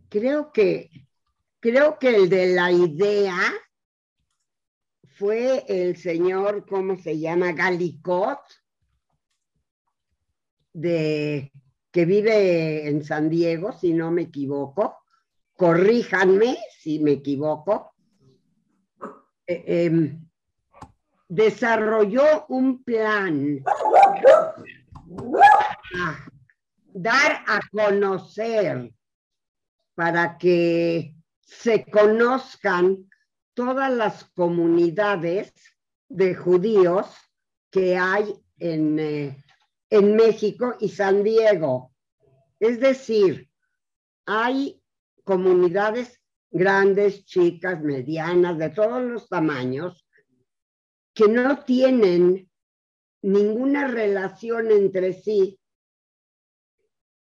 creo que, creo que el de la idea fue el señor, ¿cómo se llama? Galicot, de, que vive en San Diego, si no me equivoco. Corríjanme si me equivoco. Eh, em, desarrolló un plan para dar a conocer para que se conozcan todas las comunidades de judíos que hay en, eh, en México y San Diego. Es decir, hay comunidades grandes, chicas, medianas, de todos los tamaños, que no tienen ninguna relación entre sí.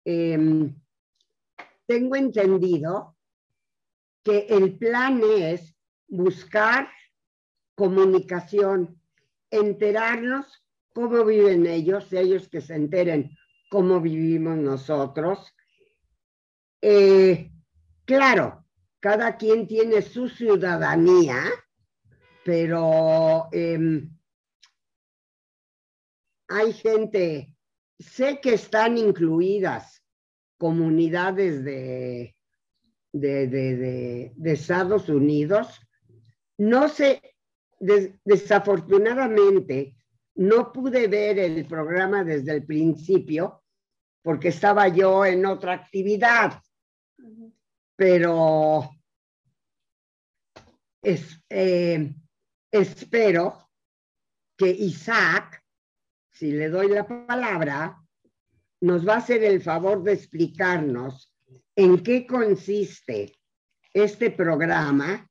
Em, tengo entendido que el plan es buscar comunicación, enterarnos cómo viven ellos, ellos que se enteren cómo vivimos nosotros. Eh, claro, cada quien tiene su ciudadanía, pero em, hay gente sé que están incluidas comunidades de, de, Estados Unidos. No sé, desafortunadamente, no pude ver el programa desde el principio porque estaba yo en otra actividad, pero eh, espero que Isaac, si le doy la palabra, nos va a hacer el favor de explicarnos en qué consiste este programa,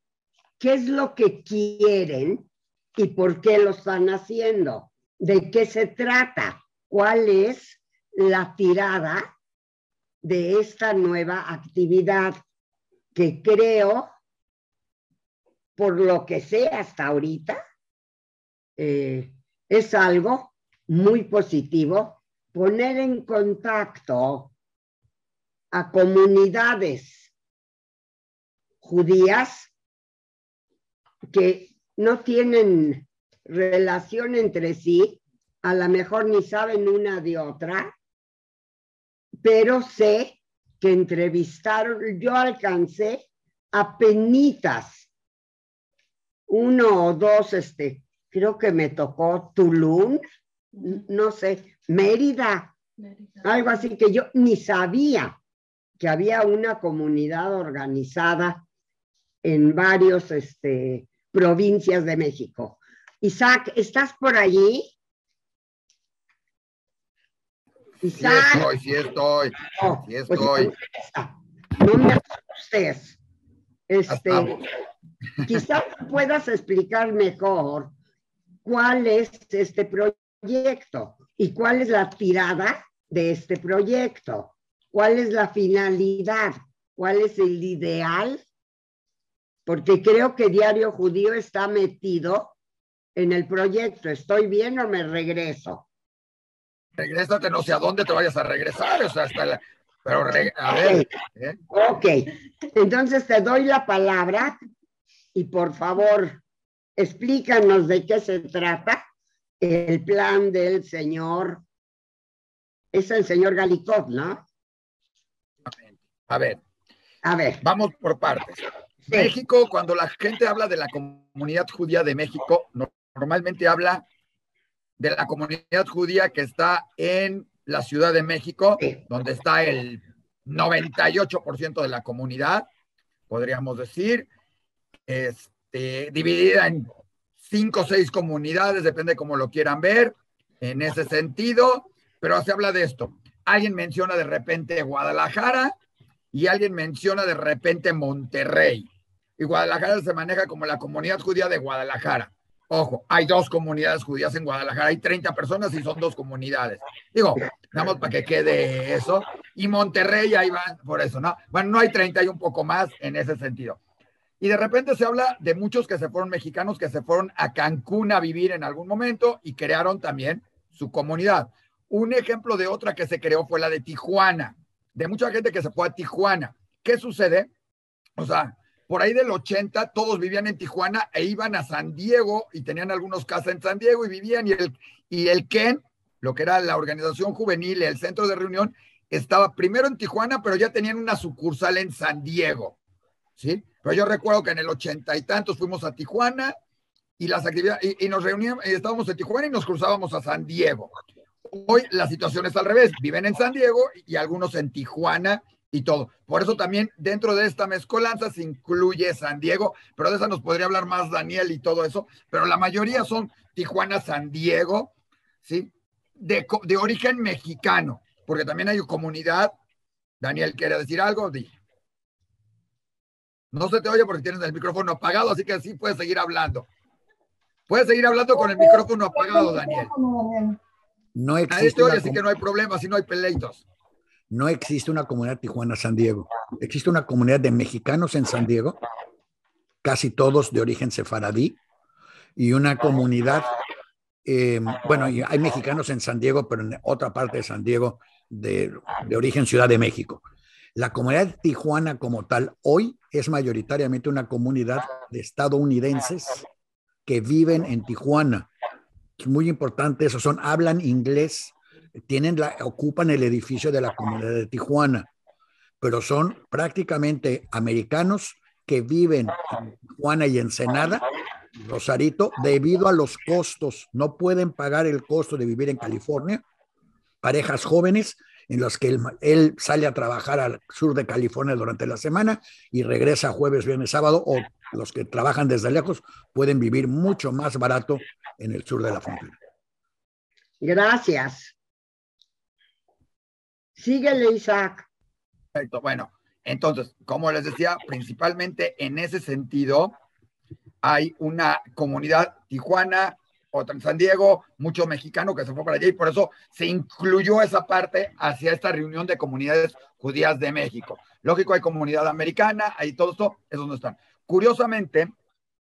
qué es lo que quieren y por qué lo están haciendo, de qué se trata, cuál es la tirada de esta nueva actividad que creo, por lo que sé hasta ahorita, eh, es algo muy positivo poner en contacto a comunidades judías que no tienen relación entre sí, a lo mejor ni saben una de otra, pero sé que entrevistaron, yo alcancé a penitas, uno o dos, este, creo que me tocó Tulum, no sé, Mérida, algo así que yo ni sabía que había una comunidad organizada en varios este, provincias de México. Isaac, ¿estás por allí? Isaac. Sí estoy, sí estoy. Oh, sí pues, estoy. no me asustes. Este, quizás puedas explicar mejor cuál es este proyecto y cuál es la tirada de este proyecto. ¿Cuál es la finalidad? ¿Cuál es el ideal? Porque creo que Diario Judío está metido en el proyecto. ¿Estoy bien o me regreso? Regrésate, no sé a dónde te vayas a regresar, o sea, hasta pero a ver. ¿eh? Ok, entonces te doy la palabra y por favor, explícanos de qué se trata el plan del señor. Es el señor Galicot, ¿no? A ver. A ver. Vamos por partes. México, cuando la gente habla de la comunidad judía de México, normalmente habla de la comunidad judía que está en la Ciudad de México, donde está el 98% de la comunidad, podríamos decir, este, dividida en cinco o seis comunidades, depende cómo lo quieran ver, en ese sentido, pero se habla de esto. Alguien menciona de repente Guadalajara, y alguien menciona de repente Monterrey. Y Guadalajara se maneja como la comunidad judía de Guadalajara. Ojo, hay dos comunidades judías en Guadalajara, hay 30 personas y son dos comunidades. Digo, vamos para que quede eso. Y Monterrey ahí va, por eso, ¿no? Bueno, no hay 30, hay un poco más en ese sentido. Y de repente se habla de muchos que se fueron mexicanos, que se fueron a Cancún a vivir en algún momento y crearon también su comunidad. Un ejemplo de otra que se creó fue la de Tijuana de mucha gente que se fue a Tijuana. ¿Qué sucede? O sea, por ahí del 80 todos vivían en Tijuana e iban a San Diego y tenían algunos casas en San Diego y vivían y el, y el Ken, lo que era la organización juvenil, el centro de reunión, estaba primero en Tijuana, pero ya tenían una sucursal en San Diego. ¿Sí? Pero yo recuerdo que en el 80 y tantos fuimos a Tijuana y las actividades, y, nos reuníamos, y estábamos en Tijuana y nos cruzábamos a San Diego. Hoy la situación es al revés, viven en San Diego y algunos en Tijuana y todo. Por eso también dentro de esta mezcolanza se incluye San Diego, pero de esa nos podría hablar más Daniel y todo eso, pero la mayoría son Tijuana, San Diego, ¿sí? De, de origen mexicano, porque también hay comunidad. Daniel, ¿quiere decir algo? No se te oye porque tienes el micrófono apagado, así que sí puedes seguir hablando. Puedes seguir hablando con el micrófono apagado, Daniel. No existe. así que no hay problemas y no hay peleitos. No existe una comunidad Tijuana-San Diego. Existe una comunidad de mexicanos en San Diego, casi todos de origen sefaradí, y una comunidad, em, bueno, hay mexicanos en San Diego, pero en otra parte de San Diego de, origen Ciudad de México. La comunidad de Tijuana como tal hoy es mayoritariamente una comunidad de estadounidenses que viven en Tijuana muy importante eso, son, hablan inglés tienen la, ocupan el edificio de la comunidad de Tijuana, pero son prácticamente americanos que viven en Tijuana y Ensenada, Rosarito, debido a los costos. No pueden pagar el costo de vivir en California. Parejas jóvenes en las que él, sale a trabajar al sur de California durante la semana y regresa jueves, viernes, sábado, o los que trabajan desde lejos pueden vivir mucho más barato en el sur de la frontera. Gracias. Síguele, Isaac. Perfecto. Bueno, entonces, como les decía, principalmente en ese sentido, hay una comunidad Tijuana, otra en San Diego, mucho mexicano que se fue para allá y por eso se incluyó esa parte hacia esta reunión de comunidades judías de México. Lógico, hay comunidad americana, hay todo esto, es donde están. Curiosamente,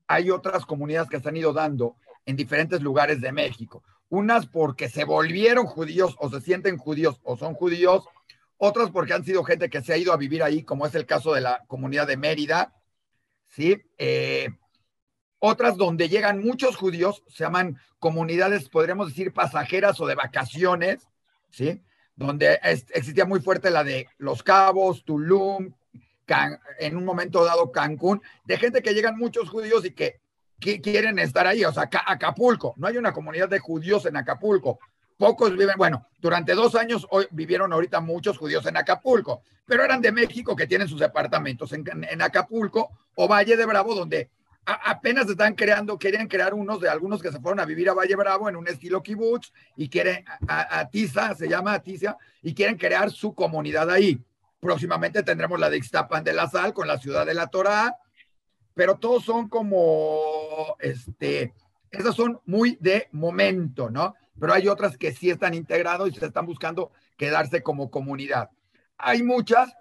hay otras comunidades que se han ido dando en diferentes lugares de México. Unas porque se volvieron judíos o se sienten judíos o son judíos, otras porque han sido gente que se ha ido a vivir ahí, como es el caso de la comunidad de Mérida, ¿sí? Eh, otras donde llegan muchos judíos, se llaman comunidades, podríamos decir, pasajeras o de vacaciones, ¿sí? Donde existía muy fuerte la de Los Cabos, Tulum, en un momento dado Cancún, de gente que llegan muchos judíos y que, quieren estar ahí, o sea, Acapulco, no hay una comunidad de judíos en Acapulco. Pocos viven, bueno, durante dos años hoy vivieron ahorita muchos judíos en Acapulco, pero eran de México que tienen sus departamentos en, Acapulco o Valle de Bravo, donde apenas están creando, querían crear unos de algunos que se fueron a vivir a Valle Bravo en un estilo kibutz y quieren, a, Tiza, se llama Tiza, y quieren crear su comunidad ahí. Próximamente tendremos la de Ixtapan de la Sal con la ciudad de la Torá, pero todos son como, este, esas son muy de momento, ¿no? Pero hay otras que sí están integrados y se están buscando quedarse como comunidad. Hay muchas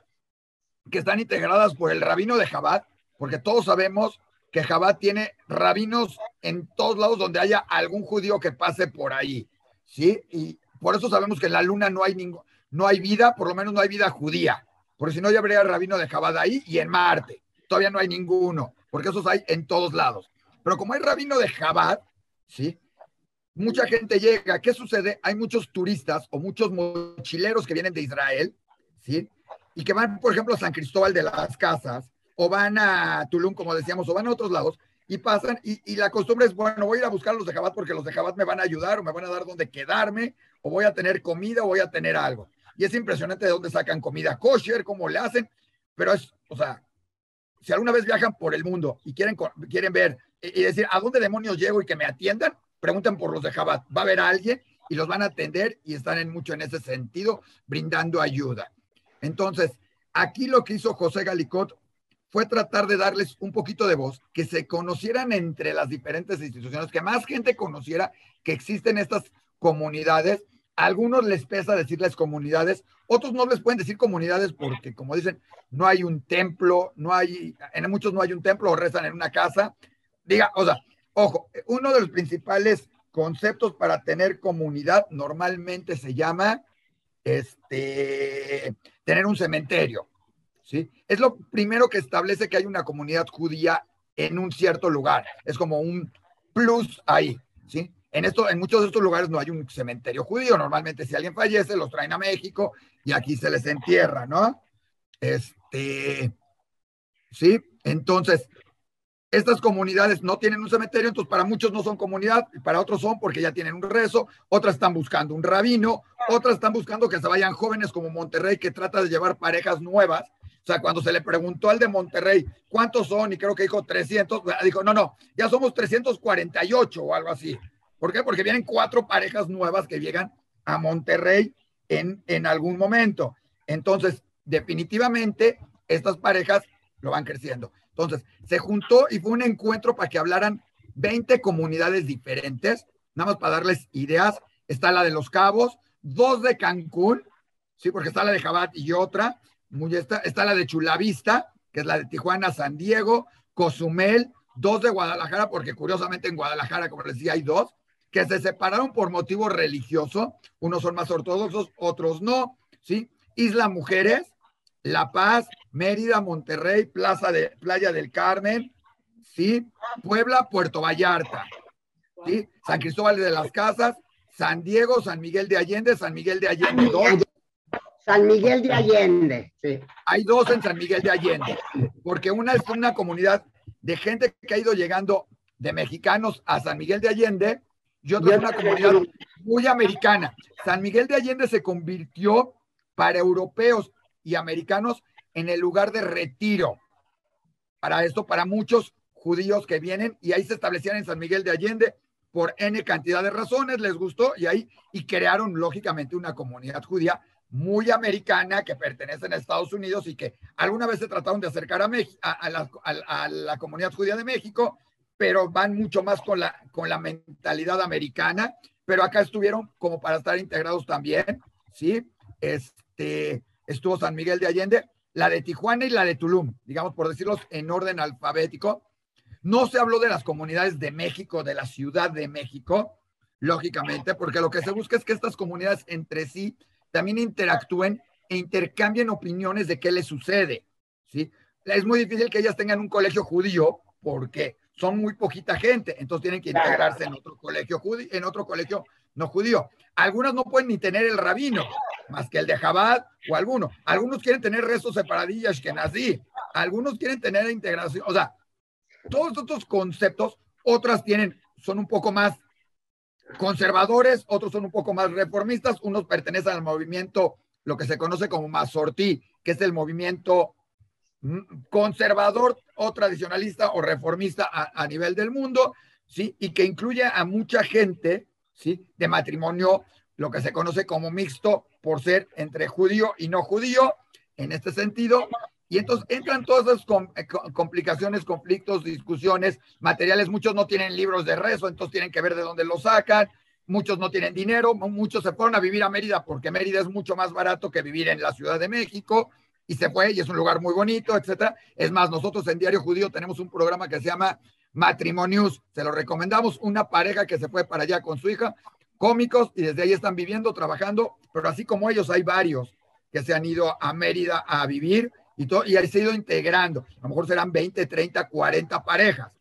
que están integradas por el rabino de Jabat, porque todos sabemos que Jabat tiene rabinos en todos lados donde haya algún judío que pase por ahí, ¿sí? Y por eso sabemos que en la luna no hay, ningún, no hay vida, por lo menos no hay vida judía, porque si no ya habría rabino de Jabat ahí y en Marte. Todavía no hay ninguno, porque esos hay en todos lados. Pero como hay rabino de Jabat, ¿sí? Mucha gente llega. ¿Qué sucede? Hay muchos turistas o muchos mochileros que vienen de Israel, ¿sí? Y que van, por ejemplo, a San Cristóbal de las Casas o van a Tulum, como decíamos, o van a otros lados y pasan y, la costumbre es, bueno, voy a ir a buscar los de Jabat porque los de Jabat me van a ayudar o me van a dar donde quedarme o voy a tener comida o voy a tener algo. Y es impresionante de dónde sacan comida kosher, cómo le hacen, pero es, o sea, si alguna vez viajan por el mundo y quieren, quieren ver y, decir, ¿a dónde demonios llego y que me atiendan? Pregunten por los de Jabat. Va a haber alguien y los van a atender y están en mucho en ese sentido, brindando ayuda. Entonces, aquí lo que hizo José Galicot fue tratar de darles un poquito de voz, que se conocieran entre las diferentes instituciones, que más gente conociera que existen estas comunidades. A algunos les pesa decirles comunidades, otros no les pueden decir comunidades porque, como dicen, no hay un templo, no hay, en muchos no hay un templo o rezan en una casa. Diga, o sea, ojo, uno de los principales conceptos para tener comunidad normalmente se llama este, tener un cementerio. ¿sí? Es lo primero que establece que hay una comunidad judía en un cierto lugar. Es como un plus ahí, ¿sí? En, esto, en muchos de estos lugares no hay un cementerio judío. Normalmente si alguien fallece, los traen a México y aquí se les entierra, ¿no? Este, ¿sí? Entonces, estas comunidades no tienen un cementerio, entonces para muchos no son comunidad, para otros son porque ya tienen un rezo, otras están buscando un rabino, otras están buscando que se vayan jóvenes como Monterrey que trata de llevar parejas nuevas o sea, cuando se le preguntó al de Monterrey cuántos son, y creo que dijo 300, dijo, no, no, ya somos 348 o algo así. ¿Por qué? Porque vienen cuatro parejas nuevas que llegan a Monterrey en, en algún momento. Entonces, definitivamente, estas parejas lo van creciendo. Entonces, se juntó y fue un encuentro para que hablaran 20 comunidades diferentes, nada más para darles ideas. Está la de Los Cabos, dos de Cancún, sí, porque está la de Jabat y otra, está, la de Chulavista, que es la de Tijuana, San Diego, Cozumel, dos de Guadalajara, porque curiosamente en Guadalajara, como les decía, hay dos, que se separaron por motivo religioso. Unos son más ortodoxos, otros no, ¿sí? Isla Mujeres, La Paz, Mérida, Monterrey, Plaza de Playa del Carmen, ¿sí? Puebla, Puerto Vallarta, ¿sí? San Cristóbal de las Casas, San Diego, San Miguel de Allende, San Miguel de Allende. San Miguel de Allende, sí. Hay dos en San Miguel de Allende, porque una es una comunidad de gente que ha ido llegando de mexicanos a San Miguel de Allende y otra es una comunidad muy americana. San Miguel de Allende se convirtió para europeos y americanos en el lugar de retiro. Para esto, para muchos judíos que vienen y ahí se establecían en San Miguel de Allende por N cantidad de razones, les gustó y ahí y crearon lógicamente una comunidad judía muy americana que pertenecen a Estados Unidos y que alguna vez se trataron de acercar a, a, la, a, la, comunidad judía de México, pero van mucho más con la, con la mentalidad americana, pero acá estuvieron como para estar integrados también, ¿sí? Este, estuvo San Miguel de Allende, la de Tijuana y la de Tulum, digamos por decirlos en orden alfabético. No se habló de las comunidades de México, de la Ciudad de México, lógicamente, porque lo que se busca es que estas comunidades entre sí también interactúen e intercambien opiniones de qué les sucede. ¿sí? Es muy difícil que ellas tengan un colegio judío porque son muy poquita gente, entonces tienen que integrarse en otro colegio judío, en otro colegio no judío. Algunas no pueden ni tener el rabino, más que el de Jabad o alguno. Algunos quieren tener restos separadillas que nací, algunos quieren tener integración, o sea, todos estos conceptos, otras tienen, son un poco más conservadores, otros son un poco más reformistas, unos pertenecen al movimiento, lo que se conoce como Mazortí, que es el movimiento mm, conservador o tradicionalista o reformista a, nivel del mundo, ¿sí? Y que incluye a mucha gente, ¿sí? De matrimonio, lo que se conoce como mixto, por ser entre judío y no judío, en este sentido, y entonces entran todas esas eh, complicaciones, conflictos, discusiones, materiales. Muchos no tienen libros de rezo, entonces tienen que ver de dónde los sacan. Muchos no tienen dinero, muchos se fueron a vivir a Mérida porque Mérida es mucho más barato que vivir en la Ciudad de México y se fue y es un lugar muy bonito, etcétera. Es más, nosotros en Diario Judío tenemos un programa que se llama Matrimonius, se lo recomendamos, una pareja que se fue para allá con su hija, cómicos y desde ahí están viviendo, trabajando, pero así como ellos hay varios que se han ido a Mérida a vivir y, todo, y se ha ido integrando. A lo mejor serán 20, 30, 40 parejas,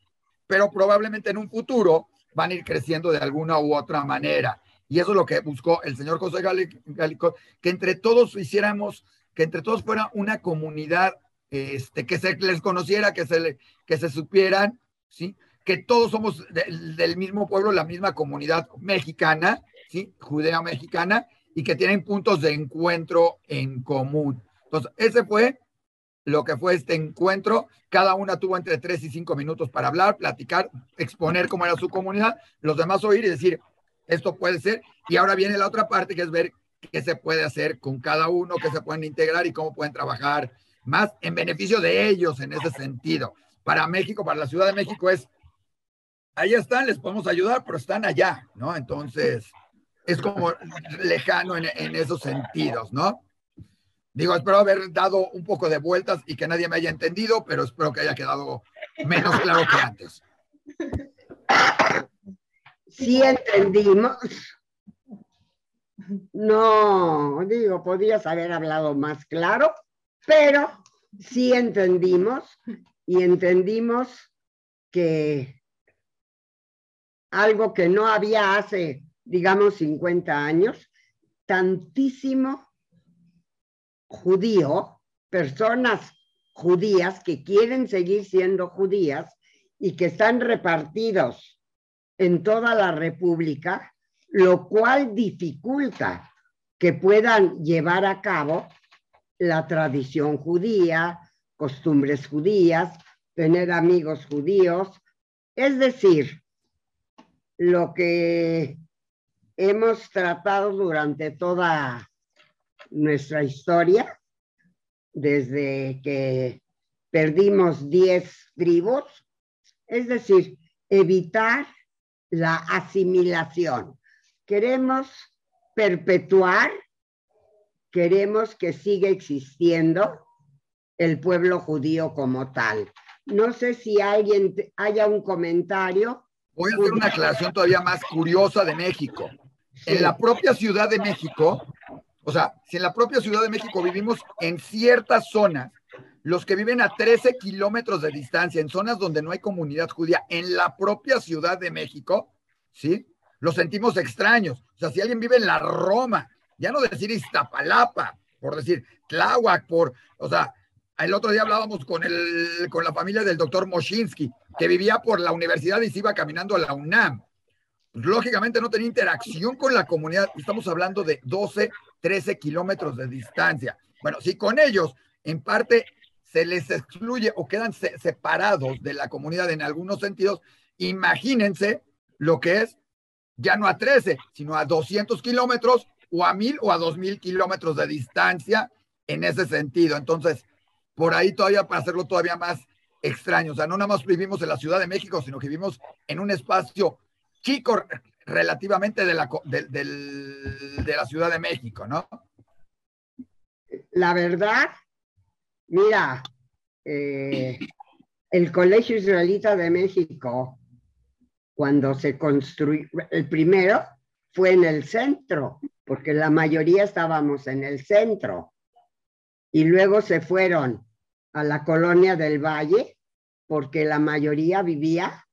pero probablemente en un futuro van a ir creciendo de alguna u otra manera. Y eso es lo que buscó el señor José Galico, que entre todos hiciéramos, que entre todos fuera una comunidad este, que se les conociera, que se, que se supieran, ¿sí? Que todos somos del mismo pueblo, la misma comunidad mexicana, ¿sí? judea mexicana, y que tienen puntos de encuentro en común. Entonces, ese fue lo que fue este encuentro. Cada una tuvo entre tres y cinco minutos para hablar, platicar, exponer cómo era su comunidad, los demás oír y decir, esto puede ser. Y ahora viene la otra parte, que es ver qué se puede hacer con cada uno, qué se pueden integrar y cómo pueden trabajar más en beneficio de ellos en ese sentido. Para México, para la Ciudad de México es, ahí están, les podemos ayudar, pero están allá, ¿no? Entonces, es como lejano en, en esos sentidos, ¿no? Digo, espero haber dado un poco de vueltas y que nadie me haya entendido, pero espero que haya quedado menos claro que antes. Sí entendimos. No, digo, podías haber hablado más claro, pero sí entendimos y entendimos que algo que no había hace, digamos, 50 años, tantísimo judío, personas judías que quieren seguir siendo judías y que están repartidos en toda la República, lo cual dificulta que puedan llevar a cabo la tradición judía, costumbres judías, tener amigos judíos. Es decir, lo que hemos tratado durante toda nuestra historia, desde que perdimos 10 tribus, es decir, evitar la asimilación. Queremos perpetuar, queremos que siga existiendo el pueblo judío como tal. No sé si alguien haya un comentario. Voy a hacer una aclaración todavía más curiosa de México. En la propia Ciudad de México o sea, si en la propia Ciudad de México vivimos en ciertas zonas, los que viven a 13 kilómetros de distancia, en zonas donde no hay comunidad judía, en la propia Ciudad de México, ¿sí? los sentimos extraños. O sea, si alguien vive en la Roma, ya no decir Iztapalapa, por decir Tláhuac, por, o sea, el otro día hablábamos con, el, con la familia del doctor Moshinsky, que vivía por la universidad y se iba caminando a la UNAM. Pues, lógicamente no tenía interacción con la comunidad. Estamos hablando de 12, 13 kilómetros de distancia. Bueno, si con ellos en parte se les excluye o quedan separados de la comunidad en algunos sentidos, imagínense lo que es ya no a 13, sino a 200 kilómetros o a 1000 o a 2000 kilómetros de distancia en ese sentido. Entonces, por ahí todavía para hacerlo todavía más extraño, o sea, no nada más vivimos en la Ciudad de México, sino que vivimos en un espacio chico relativamente de la, de la Ciudad de México, ¿no? La verdad, Mira, eh, el Colegio Israelita de México, cuando se construyó, el primero fue en el centro, porque la mayoría estábamos en el centro. Y luego se fueron a la colonia del Valle, porque la mayoría vivía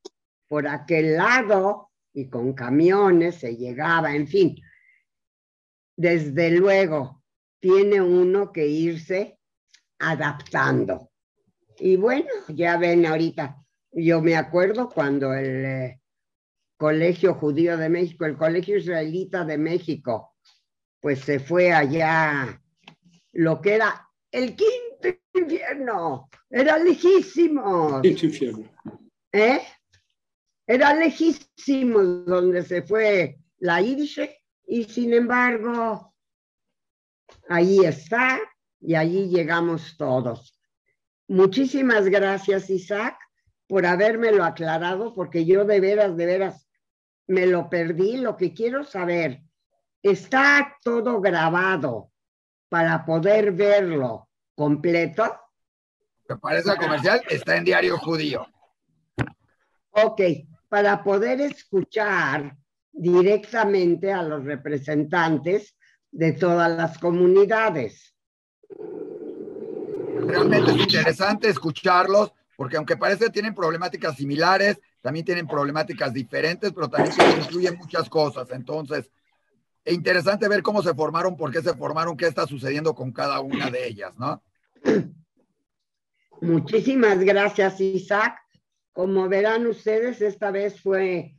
por aquel lado y con camiones se llegaba, en fin. Desde luego, tiene uno que irse adaptando. Y bueno, ya ven ahorita, yo me acuerdo cuando el eh, Colegio Judío de México, el Colegio Israelita de México, pues se fue allá, lo que era el quinto infierno, era lejísimo. Quinto infierno. ¿Eh? Era lejísimo donde se fue la Irse y sin embargo, ahí está, y allí llegamos todos. Muchísimas gracias, Isaac, por habérmelo aclarado, porque yo de veras, de veras, me lo perdí. Lo que quiero saber, ¿está todo grabado para poder verlo completo? Me parece comercial, está en Diario Judío. Ok, para poder escuchar directamente a los representantes de todas las comunidades. Realmente es interesante escucharlos, porque aunque parece que tienen problemáticas similares, también tienen problemáticas diferentes, pero también incluyen muchas cosas. Entonces, es interesante ver cómo se formaron, por qué se formaron, qué está sucediendo con cada una de ellas, ¿no? Muchísimas gracias, Isaac. Como verán ustedes, esta vez fue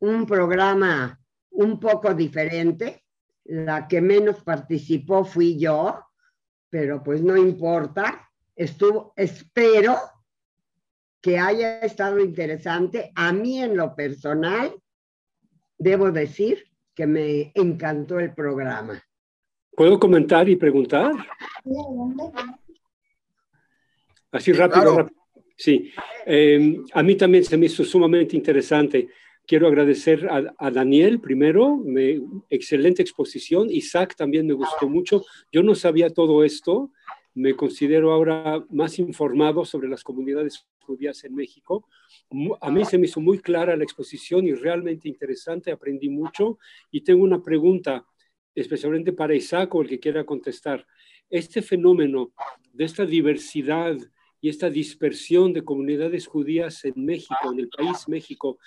un programa un poco diferente. La que menos participó fui yo, pero pues no importa. Estuvo, espero que haya estado interesante. A mí en lo personal, debo decir que me encantó el programa. ¿Puedo comentar y preguntar? Así rápido, Sí, em, a mí también se me hizo sumamente interesante. Quiero agradecer a, Daniel primero, me, excelente exposición. Isaac también me gustó mucho. Yo no sabía todo esto. Me considero ahora más informado sobre las comunidades judías en México. A mí se me hizo muy clara la exposición y realmente interesante. Aprendí mucho y tengo una pregunta, especialmente para Isaac o el que quiera contestar. Este fenómeno de esta diversidad y esta dispersión de comunidades judías en México, en el país México,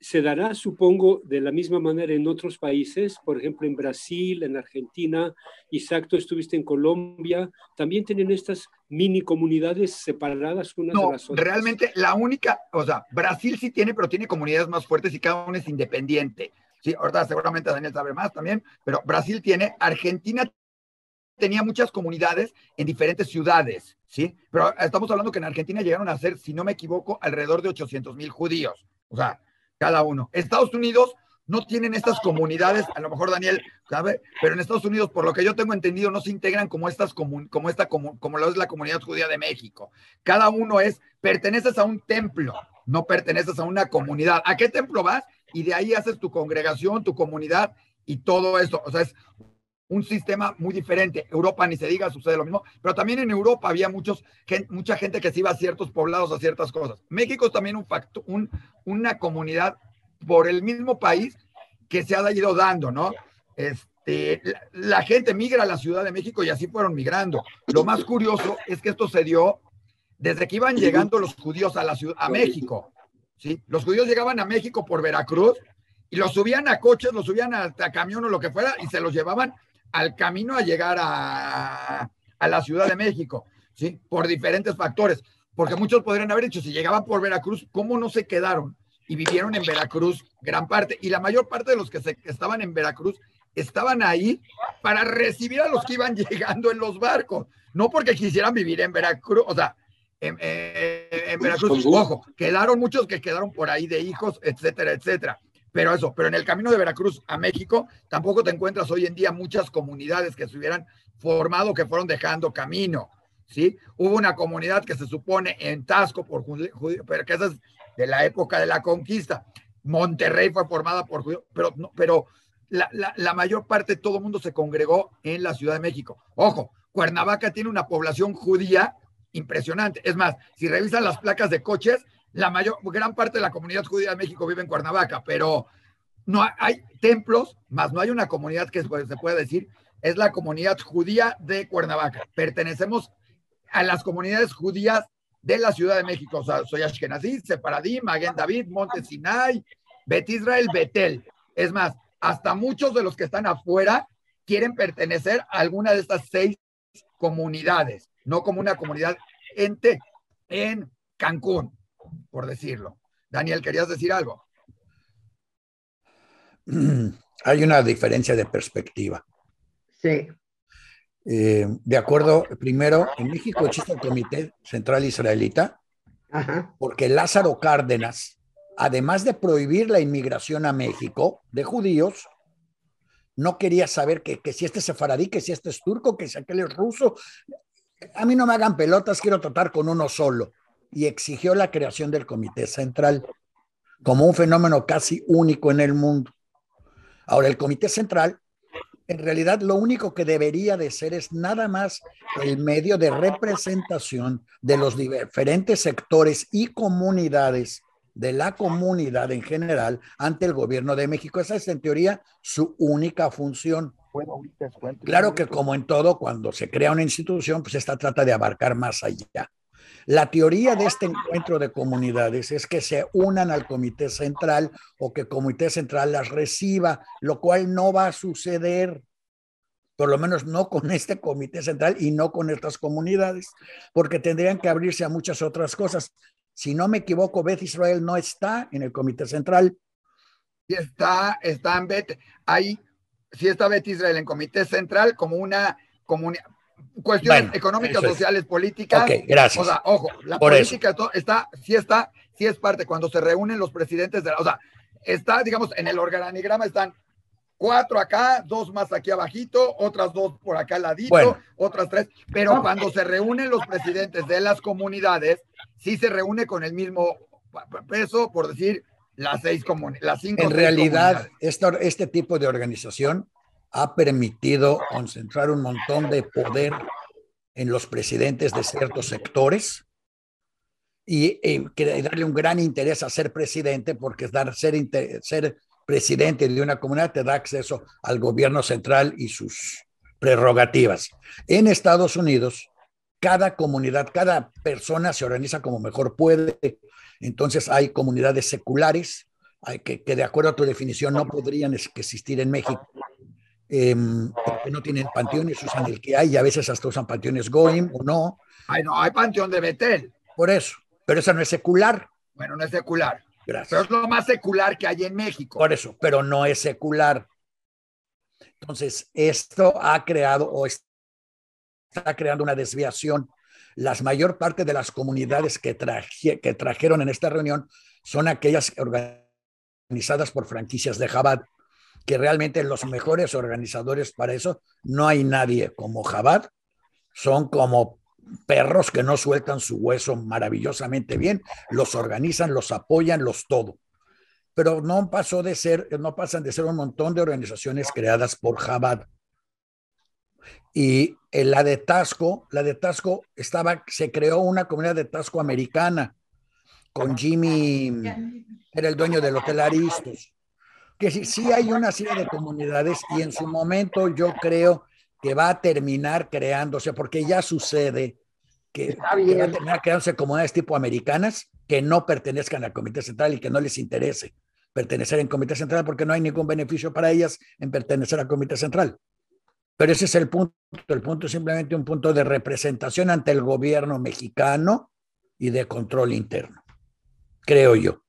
se dará, supongo, de la misma manera en otros países, por ejemplo, en Brasil, en Argentina. Isaac, tú estuviste en Colombia. También tienen estas mini comunidades separadas unas de las otras. Realmente, la única, o sea, Brasil sí tiene, pero tiene comunidades más fuertes y cada una es independiente. Sí, ahorita seguramente Daniel sabe más también, pero Brasil tiene, Argentina tenía muchas comunidades en diferentes ciudades, ¿sí? Pero estamos hablando que en Argentina llegaron a ser, si no me equivoco, alrededor de 800 mil judíos. O sea, cada uno. Estados Unidos no tienen estas comunidades, a lo mejor Daniel sabe, pero en Estados Unidos, por lo que yo tengo entendido, no se integran como estas como, como esta como, como lo es la comunidad judía de México. Cada uno es perteneces a un templo, no perteneces a una comunidad. ¿A qué templo vas? Y de ahí haces tu congregación, tu comunidad y todo eso. O sea, es un sistema muy diferente. Europa ni se diga, sucede lo mismo, pero también en Europa había muchos, mucha gente que se iba a ciertos poblados, a ciertas cosas. México es también un facto, un, una comunidad por el mismo país que se ha ido dando, ¿no? Este, la, gente migra a la Ciudad de México y así fueron migrando. Lo más curioso es que esto se dio desde que iban llegando los judíos a la ciudad, a México, ¿sí? Los judíos llegaban a México por Veracruz y los subían a coches, los subían a, a camión o lo que fuera y se los llevaban al camino a llegar a, a la Ciudad de México, ¿sí? Por diferentes factores, porque muchos podrían haber dicho, si llegaban por Veracruz, ¿cómo no se quedaron? Y vivieron en Veracruz gran parte, y la mayor parte de los que, se, que estaban en Veracruz estaban ahí para recibir a los que iban llegando en los barcos, no porque quisieran vivir en Veracruz, o sea, en, en, Veracruz, ojo, quedaron muchos que quedaron por ahí de hijos, etcétera, etcétera. Pero eso, pero en el camino de Veracruz a México tampoco te encuentras hoy en día muchas comunidades que se hubieran formado, que fueron dejando camino, ¿sí? Hubo una comunidad que se supone en Tasco por judíos, pero que es de la época de la conquista. Monterrey fue formada por judíos, pero, no, pero la, la, la, mayor parte, todo el mundo se congregó en la Ciudad de México. Ojo, Cuernavaca tiene una población judía impresionante. Es más, si revisan las placas de coches, la mayor, gran parte de la comunidad judía de México vive en Cuernavaca, pero no hay, hay templos, más no hay una comunidad que se puede decir, es la comunidad judía de Cuernavaca. Pertenecemos a las comunidades judías de la Ciudad de México. O sea, soy Ashkenazí, Separadí, Maguen David, Monte Sinai, Bet Israel, Betel. Es más, hasta muchos de los que están afuera quieren pertenecer a alguna de estas seis comunidades, no como una comunidad ente en Cancún, por decirlo. Daniel, ¿querías decir algo? Hay una diferencia de perspectiva. Sí. Eh, de acuerdo, primero, en México existe el Comité Central Israelita, Ajá. porque Lázaro Cárdenas, además de prohibir la inmigración a México de judíos, no quería saber que, que si este es sefaradí, que si este es turco, que si aquel es ruso. A mí no me hagan pelotas, quiero tratar con uno solo. Y exigió la creación del Comité Central como un fenómeno casi único en el mundo. Ahora, el Comité Central en realidad lo único que debería de ser es nada más el medio de representación de los diferentes sectores y comunidades de la comunidad en general ante el gobierno de México. Esa es en teoría su única función. Claro que como en todo, cuando se crea una institución, pues esta trata de abarcar más allá. La teoría de este encuentro de comunidades es que se unan al comité central o que el comité central las reciba, lo cual no va a suceder, por lo menos no con este comité central y no con estas comunidades, porque tendrían que abrirse a muchas otras cosas. Si no me equivoco, Beth Israel no está en el comité central. Sí está, está en Beth, ahí sí está Beth Israel en comité central como una comunidad cuestiones bueno, económicas, sociales, políticas. Ok, gracias. O sea, ojo, la Por política eso. está, sí está, sí es parte cuando se reúnen los presidentes de la, o sea, está, digamos, en el organigrama están cuatro acá, dos más aquí abajito, otras dos por acá al ladito, bueno. otras tres, pero okay. cuando se reúnen los presidentes de las comunidades, sí se reúne con el mismo peso, por decir, las seis comunidades, las cinco. En realidad, este tipo de organización ha permitido concentrar un montón de poder en los presidentes de ciertos sectores y, y, darle un gran interés a ser presidente, porque dar, ser, ser presidente de una comunidad te da acceso al gobierno central y sus prerrogativas. En Estados Unidos, cada comunidad, cada persona se organiza como mejor puede. Entonces hay comunidades seculares que de acuerdo a tu definición no podrían existir en México eh, porque no tienen panteones, usan el que hay y a veces hasta usan panteones Goim o no. Ay, no, hay panteón de Betel. Por eso, pero esa no es secular. Bueno, no es secular. Gracias. Pero es lo más secular que hay en México. Por eso, pero no es secular. Entonces, esto ha creado o está creando una desviación. La mayor parte de las comunidades que, traje, que trajeron en esta reunión son aquellas organizadas por franquicias de Jabat que realmente los mejores organizadores para eso no hay nadie como Jabad, son como perros que no sueltan su hueso maravillosamente bien, los organizan, los apoyan, los todo. Pero no pasó de ser, no pasan de ser un montón de organizaciones creadas por Jabad. Y en la de Tasco, la de Tasco estaba, se creó una comunidad de Tasco americana con Jimmy, era el dueño del Hotel Aristos que sí, sí, hay una serie de comunidades y en su momento yo creo que va a terminar creándose, porque ya sucede que, que, va a terminar creándose comunidades tipo americanas que no pertenezcan al Comité Central y que no les interese pertenecer en Comité Central porque no hay ningún beneficio para ellas en pertenecer al Comité Central. Pero ese es el punto. El punto es simplemente un punto de representación ante el gobierno mexicano y de control interno, creo yo.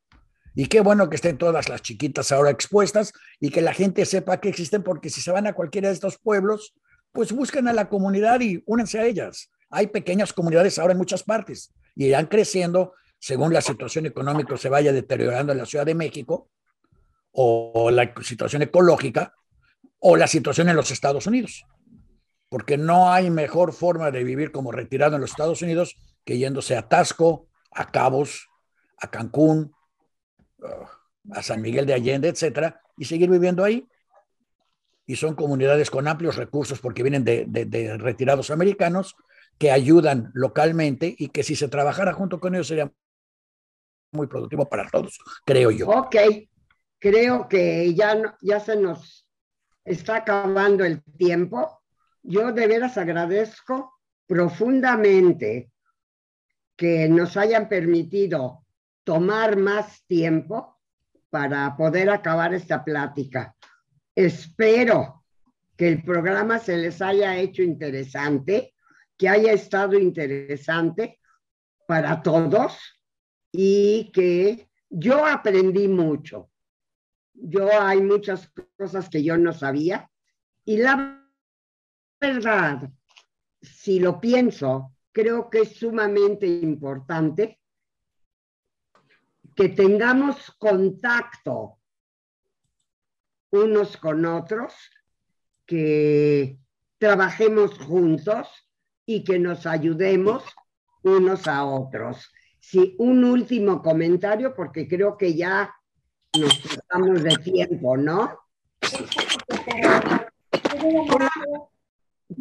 Y qué bueno que estén todas las chiquitas ahora expuestas y que la gente sepa que existen, porque si se van a cualquiera de estos pueblos, pues busquen a la comunidad y únanse a ellas. Hay pequeñas comunidades ahora en muchas partes y irán creciendo según la situación económica se vaya deteriorando en la Ciudad de México o la situación ecológica o la situación en los Estados Unidos. Porque no hay mejor forma de vivir como retirado en los Estados Unidos que yéndose a Tasco, a Cabos, a Cancún, a San Miguel de Allende, etcétera, y seguir viviendo ahí. Y son comunidades con amplios recursos porque vienen de, retirados americanos que ayudan localmente y que si se trabajara junto con ellos sería muy productivo para todos, creo yo. Ok, creo que ya, ya se nos está acabando el tiempo. Yo de veras agradezco profundamente que nos hayan permitido tomar más tiempo para poder acabar esta plática. Espero que el programa se les haya hecho interesante, que haya estado interesante para todos y que yo aprendí mucho. Yo hay muchas cosas que yo no sabía y la verdad, si lo pienso, creo que es sumamente importante que tengamos contacto unos con otros, que trabajemos juntos y que nos ayudemos unos a otros. Sí, un último comentario porque creo que ya nos estamos de tiempo, ¿no?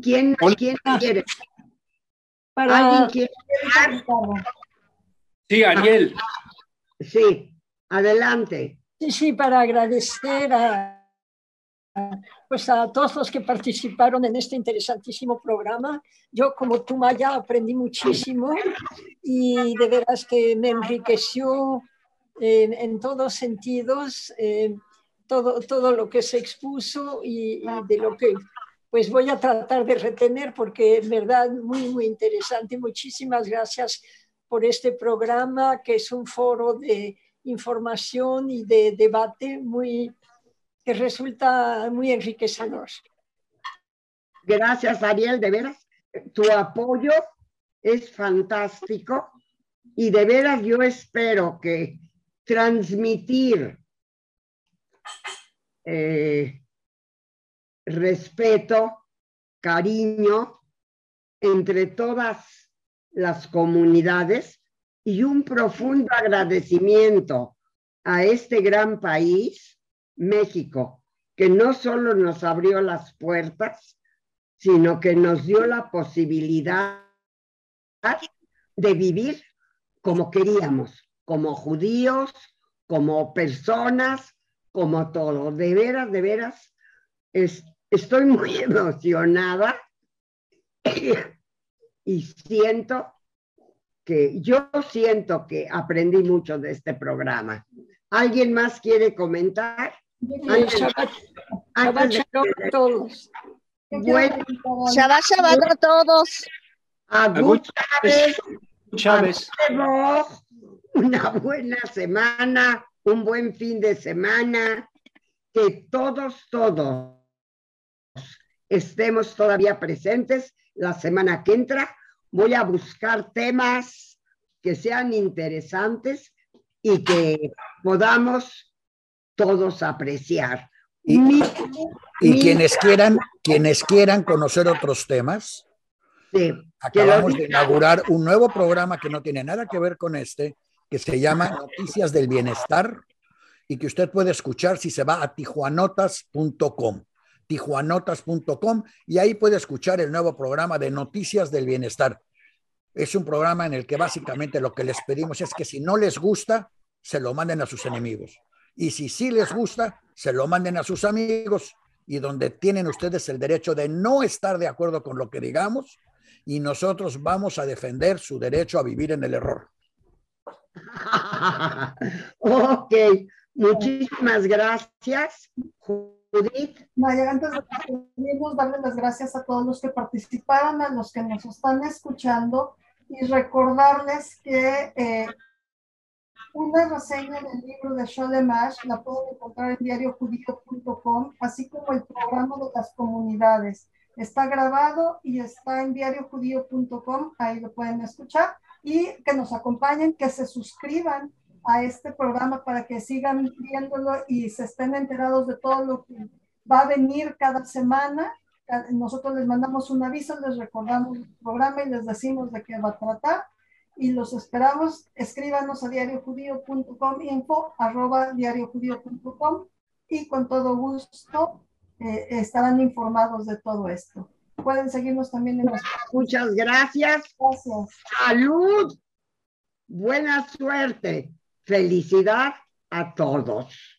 ¿Quién, ¿quién quiere? ¿Alguien quiere? Sí, Ariel. Sí, adelante. Sí, sí, para agradecer a, pues a todos los que participaron en este interesantísimo programa. Yo, como tú, Maya, aprendí muchísimo y de veras que me enriqueció en todos sentidos todo, todo lo que se expuso y, de lo que pues voy a tratar de retener porque es verdad muy, muy interesante. Muchísimas gracias por este programa que es un foro de información y de debate muy, que resulta muy enriquecedor. Gracias, Ariel, de veras. Tu apoyo es fantástico y de veras yo espero que transmitir eh, respeto, cariño entre todas las comunidades y un profundo agradecimiento a este gran país, México, que no solo nos abrió las puertas, sino que nos dio la posibilidad de vivir como queríamos, como judíos, como personas, como todo. De veras, de veras, estoy muy emocionada y siento que yo siento que aprendí mucho de este programa. ¿Alguien más quiere comentar? Shabbat, a todos. Bueno, Shabbat, Shabbat a todos. A Chávez. Chávez una buena semana, un buen fin de semana, que todos, todos estemos todavía presentes la semana que entra. Voy a buscar temas que sean interesantes y que podamos todos apreciar. Y, quienes quieran, quienes quieran conocer otros temas, acabamos de inaugurar un nuevo programa que no tiene nada que ver con este, que se llama Noticias del Bienestar y que usted puede escuchar si se va a tijuanotas.com tijuanotas.com y ahí puede escuchar el nuevo programa de Noticias del Bienestar. Es un programa en el que básicamente lo que les pedimos es que si no les gusta, se lo manden a sus enemigos. Y si sí les gusta, se lo manden a sus amigos y donde tienen ustedes el derecho de no estar de acuerdo con lo que digamos y nosotros vamos a defender su derecho a vivir en el error. ok, Muchísimas gracias, Judith. Maya, antes de darle las gracias a todos los que participaron, a los que nos están escuchando y recordarles que eh, una reseña del libro de Sholemash la pueden encontrar en diariojudío.com, así como el programa de las comunidades. Está grabado y está en diariojudío.com, ahí lo pueden escuchar y que nos acompañen, que se suscriban a este programa para que sigan viéndolo y se estén enterados de todo lo que va a venir cada semana. Nosotros les mandamos un aviso, les recordamos el programa y les decimos de qué va a tratar. Y los esperamos. Escríbanos a diariojudío.com, info arroba diariojudío.com y con todo gusto eh, estarán informados de todo esto. Pueden seguirnos también en las... Muchas gracias. Gracias. Salud. Buena suerte. Felicidad a todos.